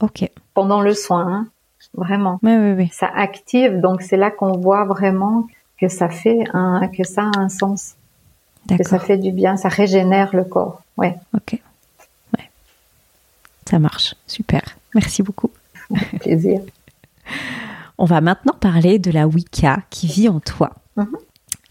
Ok. Pendant le soin, hein, vraiment. Oui, oui, oui. Ça active, donc c'est là qu'on voit vraiment que ça fait un que ça a un sens, que ça fait du bien, ça régénère le corps. Ouais. Ok. Ouais. Ça marche, super. Merci beaucoup. Plaisir. (laughs) On va maintenant parler de la Wicca qui vit en toi. Mm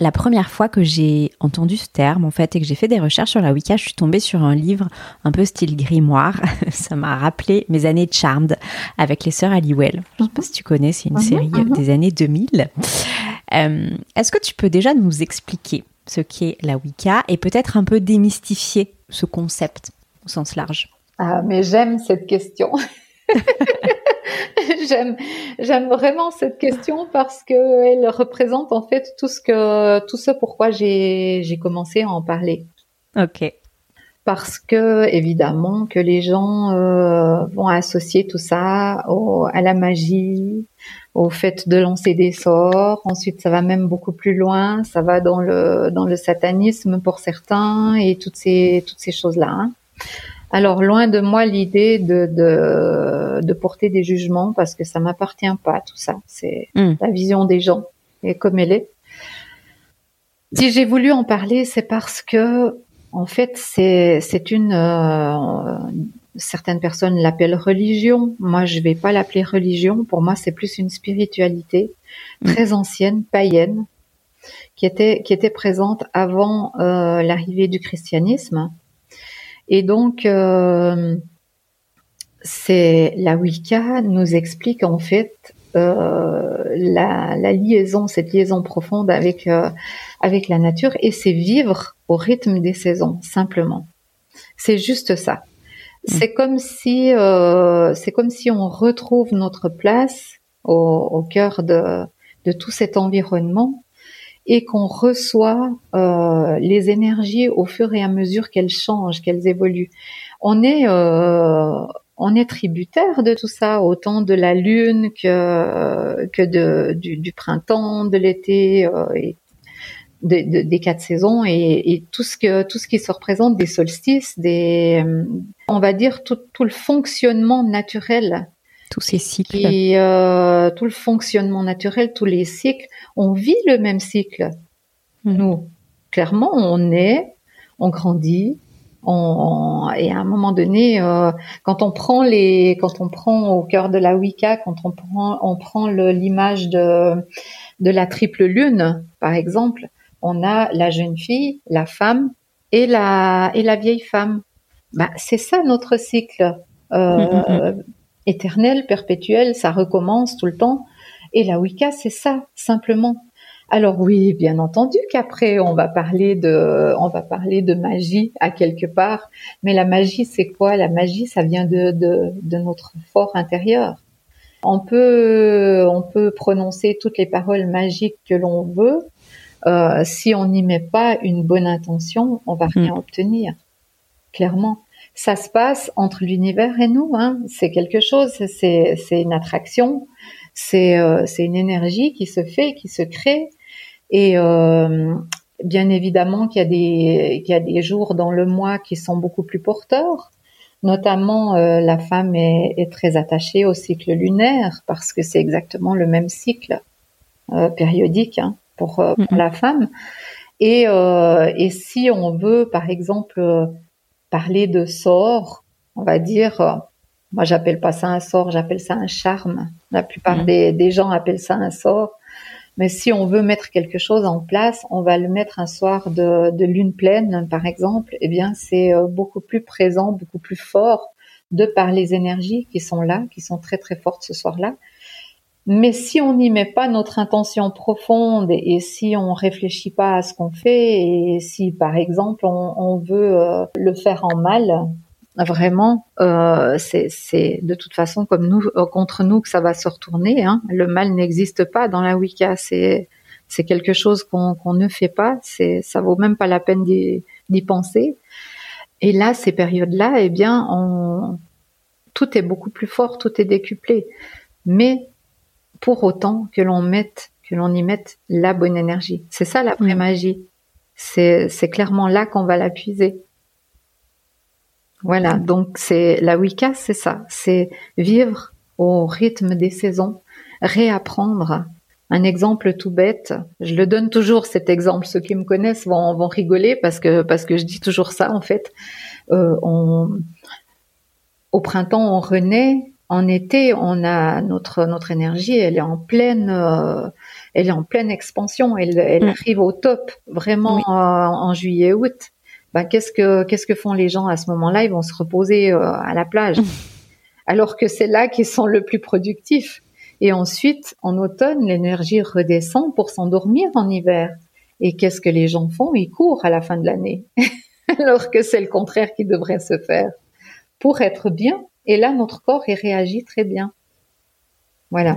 la première fois que j'ai entendu ce terme, en fait, et que j'ai fait des recherches sur la Wicca, je suis tombée sur un livre un peu style grimoire. (laughs) Ça m'a rappelé mes années Charmed avec les sœurs Halliwell. Je ne sais pas si tu connais, c'est une mhm, série mhm. des années 2000. Euh, est-ce que tu peux déjà nous expliquer ce qu'est la Wicca et peut-être un peu démystifier ce concept au sens large Ah, mais j'aime cette question. (laughs) j'aime, j'aime vraiment cette question parce que elle représente en fait tout ce que, tout ce pourquoi j'ai, j'ai commencé à en parler. Ok. Parce que évidemment que les gens euh, vont associer tout ça au, à la magie, au fait de lancer des sorts. Ensuite, ça va même beaucoup plus loin. Ça va dans le dans le satanisme pour certains et toutes ces toutes ces choses là. Hein. Alors loin de moi l'idée de, de, porter des jugements parce que ça m'appartient pas tout ça. C'est hmm. la vision des gens et comme elle est. Si j'ai voulu en parler, c'est parce que en fait c'est c'est une euh, certaines personnes l'appellent religion. Moi je vais pas l'appeler religion. Pour moi c'est plus une spiritualité hmm. très ancienne, païenne, qui était qui était présente avant euh, l'arrivée du christianisme et donc, euh, c'est la Wicca nous explique en fait euh, la, liaison, cette liaison profonde avec euh, avec la nature, et c'est vivre au rythme des saisons simplement. C'est juste ça. Mm. C'est comme si c'est comme si on retrouve notre place au, au cœur de, de tout cet environnement et qu'on reçoit euh, les énergies au fur et à mesure qu'elles changent, qu'elles évoluent. On est euh, on est tributaire de tout ça, autant de la lune que que de du, du printemps, de l'été euh, et de, des quatre saisons et, et, tout ce que tout ce qui se représente des solstices, des on va dire tout, tout le fonctionnement naturel tous ces cycles. Et euh, tout le fonctionnement naturel, tous les cycles, on vit le même cycle. Hmm. Nous, clairement, on est, on grandit, on, et à un moment donné, euh, quand on prend les, quand on prend au cœur de la Wicca, quand on prend, on prend l'image de de la triple lune, par exemple, on a la jeune fille, la femme et la et la vieille femme. Bah, c'est ça notre cycle. Euh, (laughs) éternel, perpétuel, ça recommence tout le temps. Et la Wicca, c'est ça, simplement. Alors oui, bien entendu qu'après on va parler de, on va parler de magie à quelque part. Mais la magie, c'est quoi? La magie, ça vient de, de, notre fort intérieur. On peut, on peut prononcer toutes les paroles magiques que l'on veut. Euh, si on n'y met pas une bonne intention, on va hmm. rien obtenir. Clairement ça se passe entre l'univers et nous. Hein. C'est quelque chose, c'est une attraction, c'est euh, c'est une énergie qui se fait, qui se crée. Et euh, bien évidemment qu'il y a des qu'il y a des jours dans le mois qui sont beaucoup plus porteurs. Notamment, euh, la femme est, est, très attachée au cycle lunaire parce que c'est exactement le même cycle périodique hein, pour, pour mm-hmm. la femme. Et, et si on veut, par exemple, parler de sort, on va dire, euh, moi j'appelle pas ça un sort, j'appelle ça un charme. La plupart mmh. des, gens appellent ça un sort. Mais si on veut mettre quelque chose en place, on va le mettre un soir de, lune pleine, par exemple. Eh bien, c'est euh, beaucoup plus présent, beaucoup plus fort de par les énergies qui sont là, qui sont très très fortes ce soir-là. Mais si on n'y met pas notre intention profonde et, si on réfléchit pas à ce qu'on fait et si par exemple on, veut euh, le faire en mal, vraiment, euh, c'est de toute façon comme nous euh, contre nous que ça va se retourner. Hein. Le mal n'existe pas dans la Wicca, c'est c'est quelque chose qu'on ne fait pas. C'est ça vaut même pas la peine d'y penser. Et là, ces périodes-là, eh bien, on, tout est beaucoup plus fort, tout est décuplé. Mais pour autant que l'on mette, que l'on y mette la bonne énergie. C'est ça la vraie magie. C'est, c'est clairement là qu'on va la puiser. Voilà. Donc c'est la Wicca, c'est ça. C'est vivre au rythme des saisons, réapprendre. Un exemple tout bête, je le donne toujours cet exemple. Ceux qui me connaissent vont, vont rigoler parce que parce que je dis toujours ça en fait. Euh, on, au printemps, on renaît en été, on a notre notre énergie, elle est en pleine, euh, elle est en pleine expansion. Elle, elle mm. arrive au top vraiment en, juillet août. Ben, qu'est-ce que qu'est-ce que font les gens à ce moment-là? Ils vont se reposer euh, à la plage, mm. alors que c'est là qu'ils sont le plus productifs. Et ensuite, en automne, l'énergie redescend pour s'endormir en hiver. Et qu'est-ce que les gens font? Ils courent à la fin de l'année, (laughs) alors que c'est le contraire qui devrait se faire pour être bien et là, notre corps, il réagit très bien. Voilà.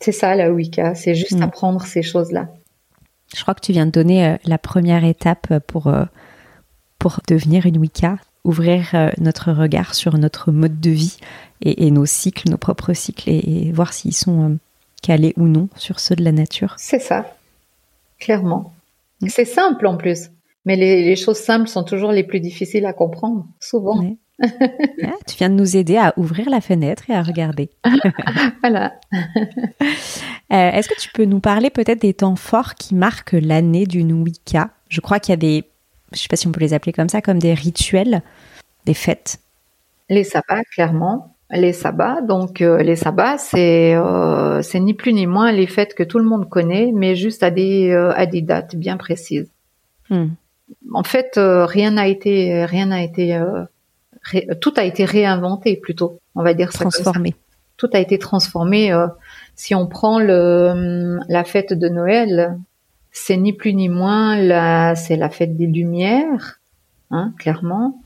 C'est ça la Wicca, c'est juste mm. apprendre ces choses-là. Je crois que tu viens de donner euh, la première étape pour, euh, pour devenir une Wicca, ouvrir euh, notre regard sur notre mode de vie et, nos cycles, nos propres cycles, et, voir s'ils sont calés ou non sur ceux de la nature. C'est ça, clairement. C'est simple en plus. Mais les, choses simples sont toujours les plus difficiles à comprendre, souvent. (laughs) Ah, tu viens de nous aider à ouvrir la fenêtre et à regarder. (laughs) voilà. (laughs) Euh, est-ce que tu peux nous parler peut-être des temps forts qui marquent l'année d'une Wicca? Je crois qu'il y a des, je ne sais pas si on peut les appeler comme ça, comme des rituels, des fêtes. Les sabbats, clairement. Les sabbats, donc euh, les sabbats, c'est euh, c'est ni plus ni moins les fêtes que tout le monde connaît, mais juste à des à des dates bien précises. Hmm. En fait, rien n'a été rien n'a été tout a été réinventé plutôt, on va dire transformé. Tout a été transformé. Euh, si on prend le, la fête de Noël, c'est ni plus ni moins la, c'est la fête des Lumières, hein, clairement,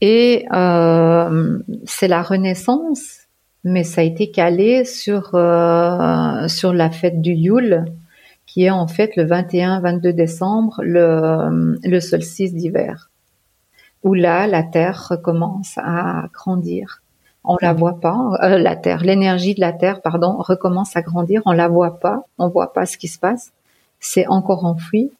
et euh, c'est la Renaissance, mais ça a été calé sur euh, sur la fête du Yule, qui est en fait le 21-22 décembre, le, le solstice d'hiver où là, la Terre recommence à grandir. On la voit pas, euh, la Terre, l'énergie de la Terre, pardon, recommence à grandir. On la voit pas, on voit pas ce qui se passe. C'est encore enfoui,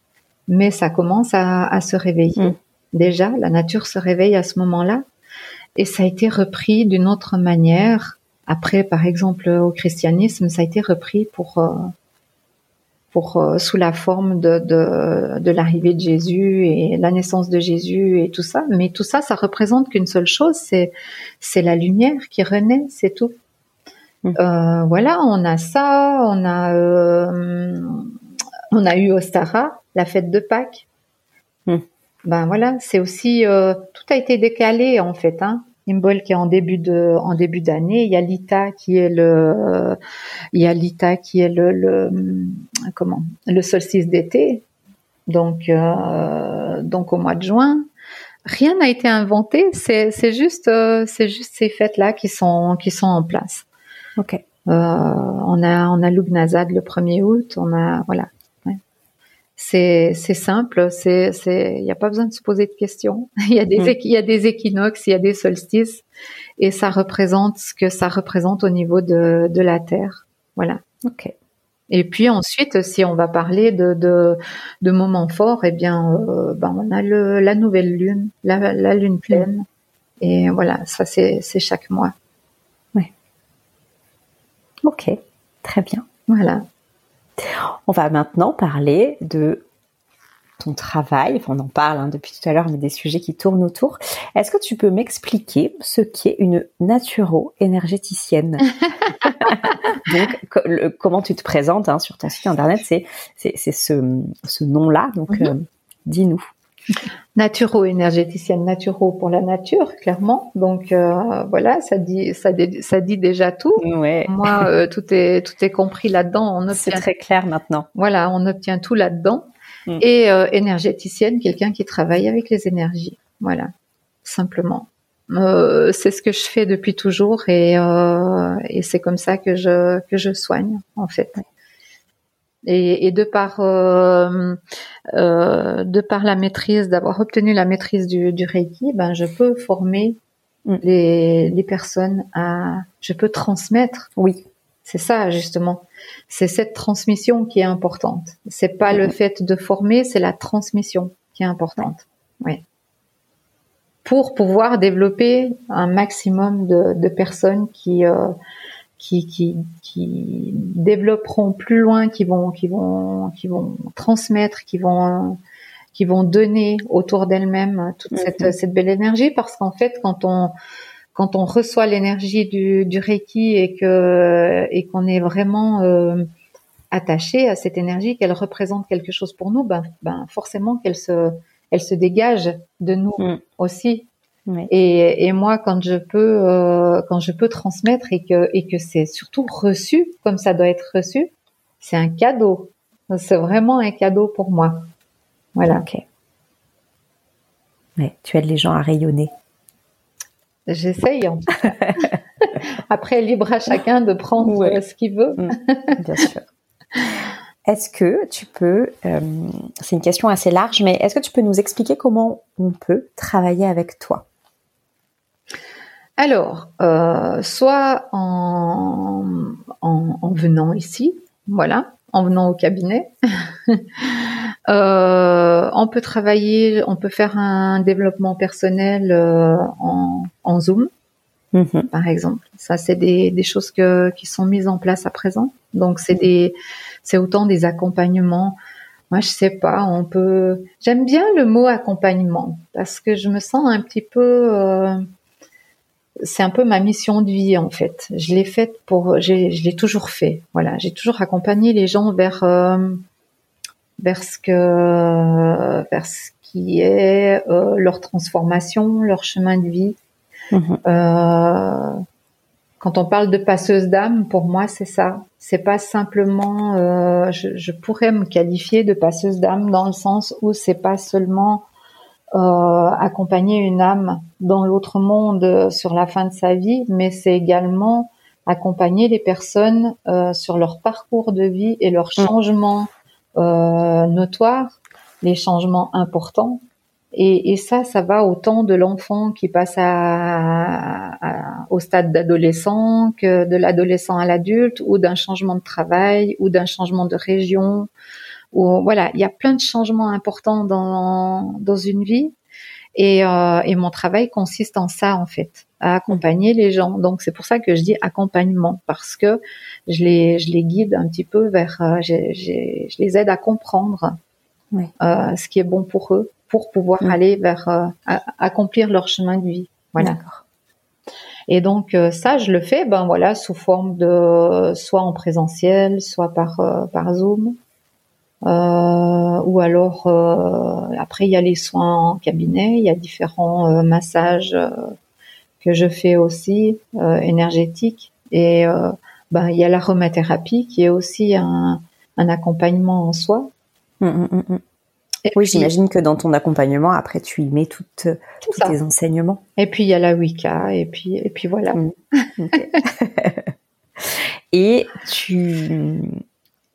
mais ça commence à, se réveiller. Mm. Déjà, la nature se réveille à ce moment-là, et ça a été repris d'une autre manière. Après, par exemple, au christianisme, ça a été repris pour euh, pour euh, sous la forme de, de, de l'arrivée de Jésus et la naissance de Jésus et tout ça. Mais tout ça, ça représente qu'une seule chose, c'est c'est la lumière qui renaît, c'est tout. Mmh. Euh, voilà, on a ça, on a euh, on a eu Ostara, la fête de Pâques. Mmh. Ben voilà, c'est aussi tout a été décalé en fait. Hein. Imbol qui est en début de en début d'année. Il y a Lita qui est le il y a Lita qui est le, le comment le solstice d'été. Donc euh, donc au mois de juin. Rien n'a été inventé. C'est c'est juste euh, c'est juste ces fêtes là qui sont qui sont en place. Ok. Euh, on a on a Lugnazad le 1er août. On a voilà c'est simple, c'est c'est il n'y a pas besoin de se poser de questions. (laughs) Il y a des mm. il y a des équinoxes, il y a des solstices et ça représente ce que ça représente au niveau de de la terre. Voilà. OK. Et puis ensuite, si on va parler de, de, de moments forts, eh bien, euh, ben on a le, la nouvelle lune, la, la lune pleine. Et voilà, ça c'est, c'est chaque mois. Oui. Ok, très bien. Voilà. On va maintenant parler de ton travail. on en parle hein, depuis tout à l'heure, mais des sujets qui tournent autour. Est-ce que tu peux m'expliquer ce qu'est une naturo-énergéticienne (laughs) Donc, comment tu te présentes hein, sur ton site internet? C'est ce, nom-là. Donc, mhm. euh, dis-nous. Naturo-énergéticienne, naturo pour la nature, clairement. Donc euh, voilà, ça dit, ça, ça dit déjà tout. Ouais. Moi, euh, tout est tout est compris là-dedans. C'est très clair maintenant. Voilà, on obtient tout là-dedans. Mm. Et euh, énergéticienne, quelqu'un qui travaille avec les énergies. Voilà, simplement. c'est ce que je fais depuis toujours et, et c'est comme ça que je que je soigne en fait. Et, et, de par euh, euh, de par la maîtrise, d'avoir obtenu la maîtrise du, du, Reiki, ben je peux former mm. les, les personnes à, je peux transmettre. Oui, c'est ça justement. C'est cette transmission qui est importante. C'est pas le fait de former, c'est la transmission qui est importante. Oui. Pour pouvoir développer un maximum de, de personnes qui euh, qui, qui, qui développeront plus loin, qui vont, qui vont, qui vont transmettre, qui vont, qui vont donner autour d'elles-mêmes toute cette, mhm. cette belle énergie, parce qu'en fait, quand on, quand on reçoit l'énergie du, du Reiki et que, et qu'on est vraiment euh, attaché à cette énergie, qu'elle représente quelque chose pour nous, ben, ben forcément qu'elle se, elle se dégage de nous mm. aussi. Et, et, moi, quand je peux, euh, quand je peux transmettre et que et que c'est surtout reçu comme ça doit être reçu, c'est un cadeau. C'est vraiment un cadeau pour moi. Voilà. Ok. Mais tu aides les gens à rayonner. J'essaye. (laughs) Après, libre à chacun de prendre ce qu'il veut. Mm. Bien sûr. Est-ce que tu peux, euh, c'est une question assez large, mais est-ce que tu peux nous expliquer comment on peut travailler avec toi? Alors, euh, soit en, en, venant ici, voilà, en venant au cabinet, (laughs) Euh, on peut travailler, on peut faire un développement personnel euh, en, en, Zoom, mm-hmm. par exemple. Ça, c'est des, des choses que, qui sont mises en place à présent. Donc, c'est des, c'est autant des accompagnements. Moi, je sais pas, on peut. J'aime bien le mot accompagnement parce que je me sens un petit peu. Euh, c'est un peu ma mission de vie en fait. Je l'ai faite pour, je l'ai toujours fait. Voilà, j'ai toujours accompagné les gens vers euh, vers ce que vers ce qui est euh, leur transformation, leur chemin de vie. Mhm. Euh, quand on parle de passeuse d'âme, pour moi, c'est ça. C'est pas simplement, je, je, pourrais me qualifier de passeuse d'âme dans le sens où c'est pas seulement euh, accompagner une âme dans l'autre monde sur la fin de sa vie, mais c'est également accompagner les personnes euh, sur leur parcours de vie et leurs mm. changements euh, notoires, les changements importants. Et, et, ça, ça va autant de l'enfant qui passe à, au stade d'adolescent que de l'adolescent à l'adulte, ou d'un changement de travail, ou d'un changement de région. Ou voilà, il y a plein de changements importants dans dans une vie. Et, euh, et mon travail consiste en ça en fait, à accompagner les gens. Donc c'est pour ça que je dis accompagnement parce que je les je les guide un petit peu vers, euh, je les aide à comprendre oui. euh, ce qui est bon pour eux pour pouvoir aller vers euh, accomplir leur chemin de vie. Voilà. Et donc euh, ça, je le fais, ben voilà, sous forme de soit en présentiel, soit par euh, par Zoom, ou alors après il y a les soins en cabinet, il y a différents massages que je fais aussi énergétiques, et ben il y a l'aromathérapie qui est aussi un, un accompagnement en soi. Mmh, mmh, oui, j'imagine que dans ton accompagnement, après, tu y mets toutes, tous tes enseignements. Et puis il y a la Wicca, et puis et puis voilà. Mm. (laughs) et tu,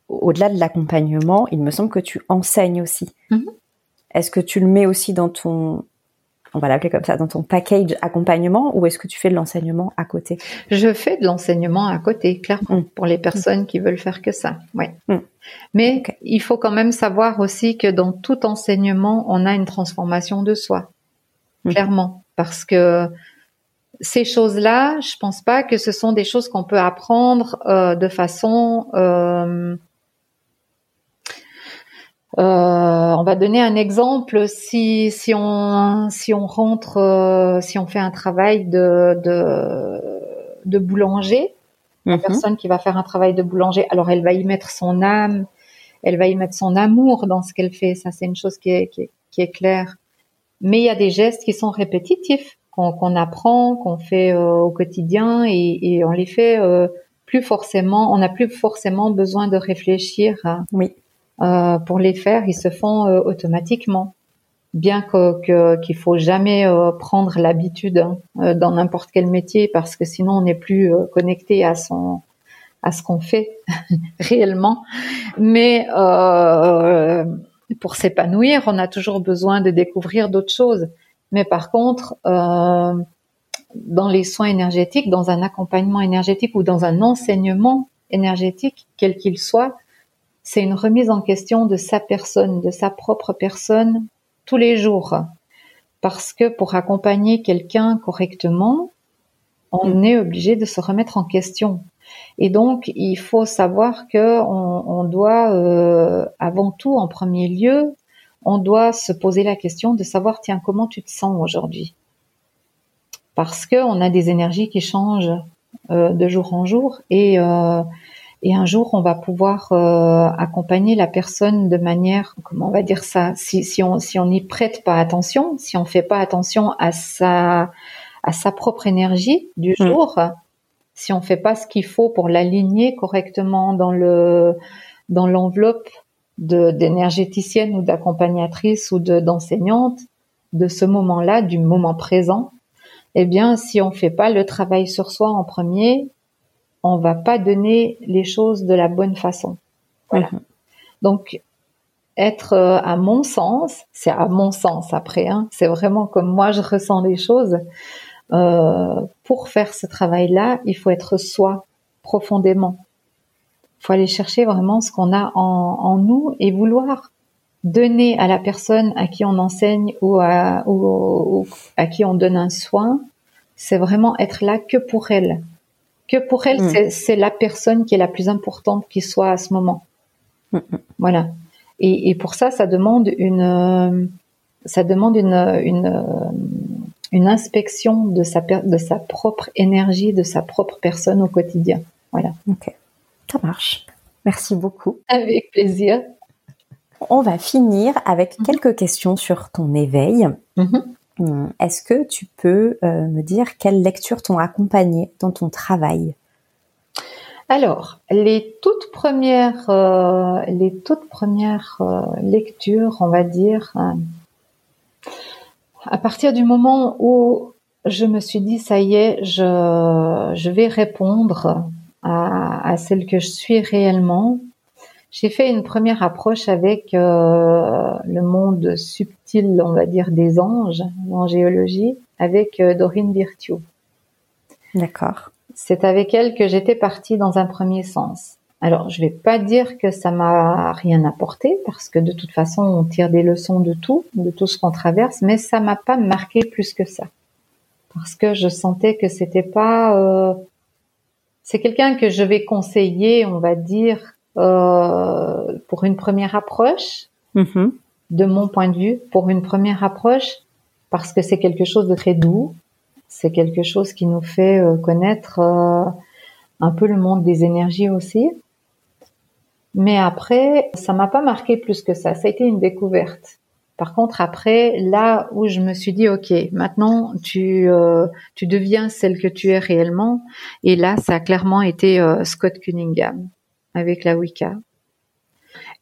au-delà de l'accompagnement, il me semble que tu enseignes aussi. Mm-hmm. Est-ce que tu le mets aussi dans ton on va l'appeler comme ça, dans ton package accompagnement ou est-ce que tu fais de l'enseignement à côté? Je fais de l'enseignement à côté, clairement, mm. pour les personnes qui veulent faire que ça. Ouais. Mm. Mais il faut quand même savoir aussi que dans tout enseignement, on a une transformation de soi, mm. clairement, parce que ces choses-là, je pense pas que ce sont des choses qu'on peut apprendre euh, de façon euh, euh, on va donner un exemple. Si si on si on rentre, euh, si on fait un travail de de, de boulanger, la mhm. personne qui va faire un travail de boulanger, alors elle va y mettre son âme, elle va y mettre son amour dans ce qu'elle fait. Ça c'est une chose qui est, qui qui est claire. Mais il y a des gestes qui sont répétitifs qu'on apprend, qu'on fait euh, au quotidien et, et, on les fait plus forcément. On n'a plus forcément besoin de réfléchir. Oui euh, pour les faire, ils se font euh, automatiquement. Bien que qu'il faut jamais euh, prendre l'habitude hein, dans n'importe quel métier parce que sinon on n'est plus connecté à son à ce qu'on fait (laughs) réellement. Mais pour s'épanouir, on a toujours besoin de découvrir d'autres choses. Mais par contre, dans les soins énergétiques, dans un accompagnement énergétique ou dans un enseignement énergétique, quel qu'il soit, c'est une remise en question de sa personne, de sa propre personne tous les jours. Parce que pour accompagner quelqu'un correctement, on mm. est obligé de se remettre en question. Et donc, il faut savoir que on, doit, euh, avant tout, en premier lieu, on doit se poser la question de savoir, tiens, comment tu te sens aujourd'hui? Parce que on a des énergies qui changent euh, de jour en jour et euh, et un jour on va pouvoir euh, accompagner la personne de manière comment on va dire ça si, si on si on n'y prête pas attention si on fait pas attention à sa à sa propre énergie du mm. jour si on fait pas ce qu'il faut pour l'aligner correctement dans le dans l'enveloppe de d'énergéticienne ou d'accompagnatrice ou de d'enseignante de ce moment-là du moment présent eh bien si on fait pas le travail sur soi en premier on va pas donner les choses de la bonne façon. Voilà. Mhm. Donc être euh, à mon sens, c'est à mon sens après, hein, c'est vraiment comme moi je ressens les choses. Euh, pour faire ce travail-là, il faut être soi profondément. Il faut aller chercher vraiment ce qu'on a en, nous et vouloir donner à la personne à qui on enseigne ou à, ou, à qui on donne un soin, c'est vraiment être là que pour elle. Que pour elle, mm. c'est la personne qui est la plus importante qui soit à ce moment. Mm, mm. Voilà. Et, et, pour ça, ça demande une, ça demande une, une, une inspection de sa, de sa propre énergie, de sa propre personne au quotidien. Voilà. Ok. Ça marche. Merci beaucoup. Avec plaisir. On va finir avec mhm. quelques questions sur ton éveil. Hum, est-ce que tu peux euh, me dire quelles lectures t'ont accompagné dans ton travail? Alors, les toutes premières, euh, euh, lectures, on va dire, à partir du moment où je me suis dit ça y est, je, vais répondre à celle que je suis réellement, j'ai fait une première approche avec euh, le monde subtil, on va dire, des anges en géologie, avec euh, Dorine Virtue. D'accord. C'est avec elle que j'étais partie dans un premier sens. Alors, je vais pas dire que ça m'a rien apporté, parce que de toute façon, on tire des leçons de tout, de tout ce qu'on traverse, mais ça m'a pas marqué plus que ça, parce que je sentais que c'était pas. Euh, c'est quelqu'un que je vais conseiller, on va dire, euh, pour une première approche, mm-hmm. de mon point de vue, pour une première approche, parce que c'est quelque chose de très doux, c'est quelque chose qui nous fait euh, connaître euh, un peu le monde des énergies aussi. Mais après, ça m'a pas marqué plus que ça. Ça a été une découverte. Par contre, après, là où je me suis dit, ok, maintenant tu tu deviens celle que tu es réellement, et là, ça a clairement été Scott Cunningham avec la Wicca.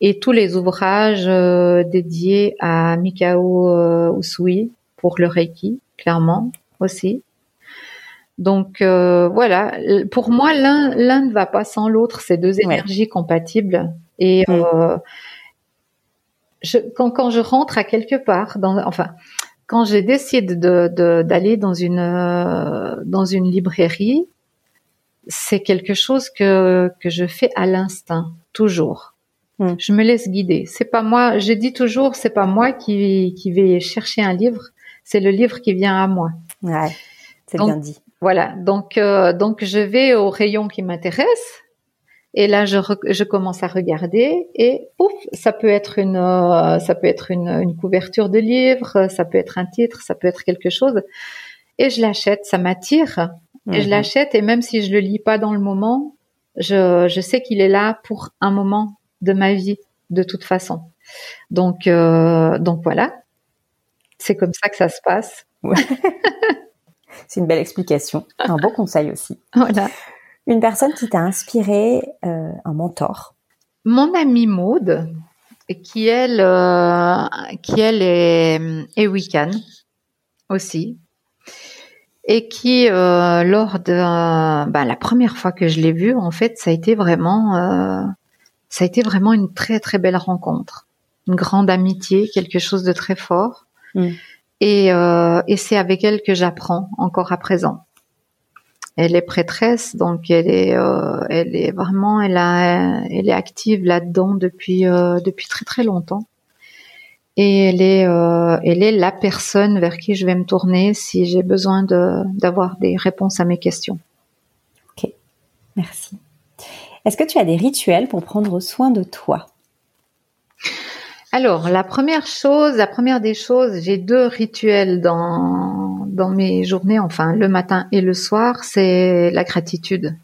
Et tous les ouvrages euh, dédiés à Mikao euh, Usui pour le Reiki, clairement aussi. Donc euh, voilà, pour moi l'un l'un ne va pas sans l'autre, c'est deux énergies compatibles et mm. je, quand quand je rentre à quelque part dans enfin quand je décide de d'aller dans une dans une librairie, c'est quelque chose que, que je fais à l'instinct, toujours. Hmm. Je me laisse guider. C'est pas moi, je dis toujours, c'est pas moi qui, qui vais chercher un livre, c'est le livre qui vient à moi. Ouais, c'est bien dit. Voilà, donc, euh, donc je vais au rayon qui m'intéresse. Et là, je, je commence à regarder et pouf, ça peut être une, euh, ça peut être une, une couverture de livre, ça peut être un titre, ça peut être quelque chose. Et je l'achète, ça m'attire et je mhm. l'achète et même si je le lis pas dans le moment, je, je sais qu'il est là pour un moment de ma vie de toute façon. Donc euh, donc voilà, c'est comme ça que ça se passe. (laughs) c'est une belle explication, un bon conseil aussi. Voilà. Une personne qui t'a inspiré, euh, un mentor. Mon amie Maude, qui elle, euh, qui elle est, est Wiccan aussi, et qui euh, lors de bah, la première fois que je l'ai vu en fait ça a été vraiment euh, ça a été vraiment une très très belle rencontre. Une grande amitié quelque chose de très fort. Mm. et, euh, et c'est avec elle que j'apprends encore à présent. Elle est prêtresse donc elle est euh, elle est vraiment elle a elle est active là dedans depuis euh, depuis très très longtemps et elle est, euh, elle est la personne vers qui je vais me tourner si j'ai besoin d'avoir des réponses à mes questions. Ok, merci. Est-ce que tu as des rituels pour prendre soin de toi? Alors, la première chose, la première des choses, j'ai deux rituels dans, dans mes journées, enfin le matin et le soir, c'est la gratitude.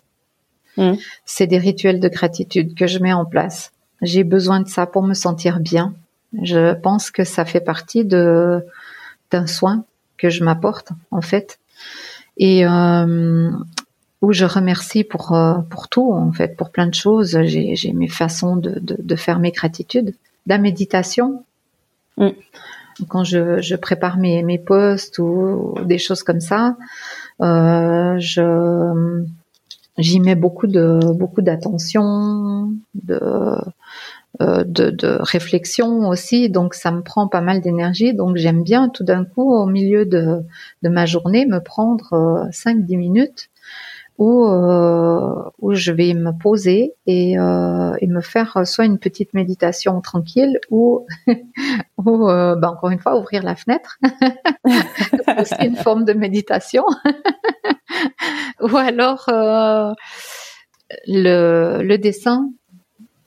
Hmm. C'est des rituels de gratitude que je mets en place. J'ai besoin de ça pour me sentir bien je pense que ça fait partie de d'un soin que je m'apporte en fait et euh, où je remercie pour euh, pour tout en fait pour plein de choses. J'ai mes façons de, de, de faire mes gratitudes, la méditation. Mm. Quand je, je prépare mes mes posts ou, des choses comme ça, euh, je j'y mets beaucoup de beaucoup d'attention, de euh, de, réflexion aussi, donc ça me prend pas mal d'énergie. Donc j'aime bien tout d'un coup, au milieu de, de ma journée, me prendre 5-10 euh, minutes où, où je vais me poser et, et me faire soit une petite méditation tranquille ou, (laughs) ou ben encore une fois ouvrir la fenêtre. (laughs) C'est une forme de méditation. (laughs) ou alors le dessin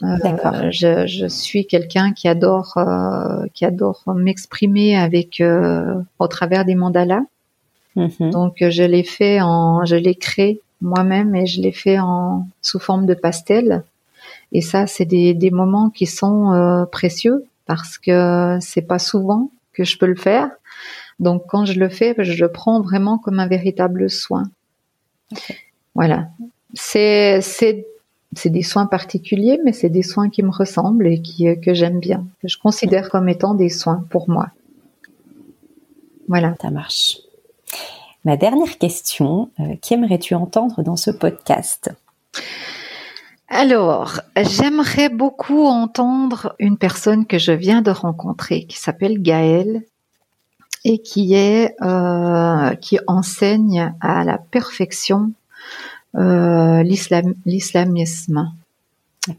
euh, je, je, suis quelqu'un qui adore euh, qui adore m'exprimer avec euh, au travers des mandalas. Mhm. Donc je l'ai fait en je l'ai créé moi-même et je l'ai fait en sous forme de pastel. Et ça c'est des, des moments qui sont précieux parce que c'est pas souvent que je peux le faire. Donc quand je le fais, je le prends vraiment comme un véritable soin. Voilà. C'est c'est c'est des soins particuliers, mais c'est des soins qui me ressemblent et qui, euh, que j'aime bien, que je considère comme étant des soins pour moi. Voilà. Ça marche. Ma dernière question, euh, qui aimerais-tu entendre dans ce podcast? Alors, j'aimerais beaucoup entendre une personne que je viens de rencontrer, qui s'appelle Gaëlle et qui est euh, qui enseigne à la perfection euh, l'islamisme,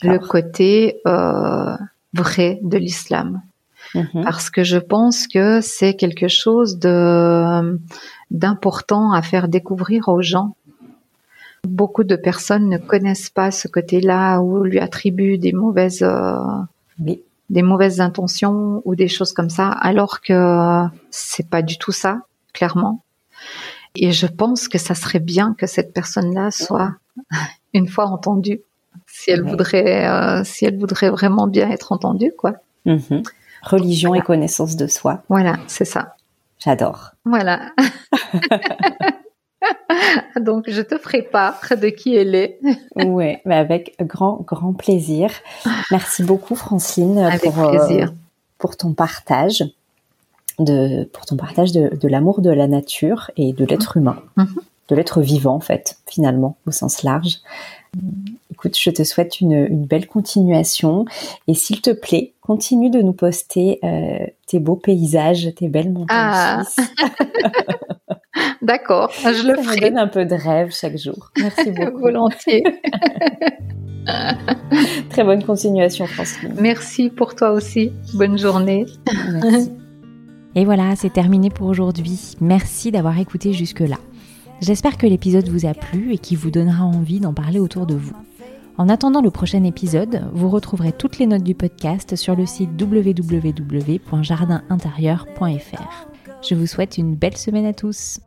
le côté euh, vrai de l'islam. Mhm. Parce que je pense que c'est quelque chose de d'important à faire découvrir aux gens. Beaucoup de personnes ne connaissent pas ce côté-là ou lui attribuent des mauvaises euh, des mauvaises intentions ou des choses comme ça, alors que c'est pas du tout ça, clairement. Et je pense que ça serait bien que cette personne-là soit (laughs) une fois entendue, si elle voudrait, euh, si elle voudrait vraiment bien être entendue, quoi. Mhm. Religion et connaissance de soi. Voilà, c'est ça. J'adore. Voilà. (laughs) Donc, je te ferai part de qui elle est. (laughs) oui, mais avec grand, grand plaisir. Merci beaucoup, Francine, pour, euh, pour ton partage de, pour ton partage de, de l'amour de la nature et de l'être humain, mhm. de l'être vivant en fait, finalement, au sens large. Écoute, je te souhaite une, une belle continuation et s'il te plaît, continue de nous poster euh, tes beaux paysages, tes belles montagnes ah. (laughs) D'accord, je le ferai. me donne un peu de rêve chaque jour. Merci (laughs) beaucoup. Volontiers. (laughs) Très bonne continuation, Francine. Merci pour toi aussi. Bonne journée. Merci. Et voilà, c'est terminé pour aujourd'hui. Merci d'avoir écouté jusque-là. J'espère que l'épisode vous a plu et qu'il vous donnera envie d'en parler autour de vous. En attendant le prochain épisode, vous retrouverez toutes les notes du podcast sur le site www.jardinintérieur.fr. Je vous souhaite une belle semaine à tous.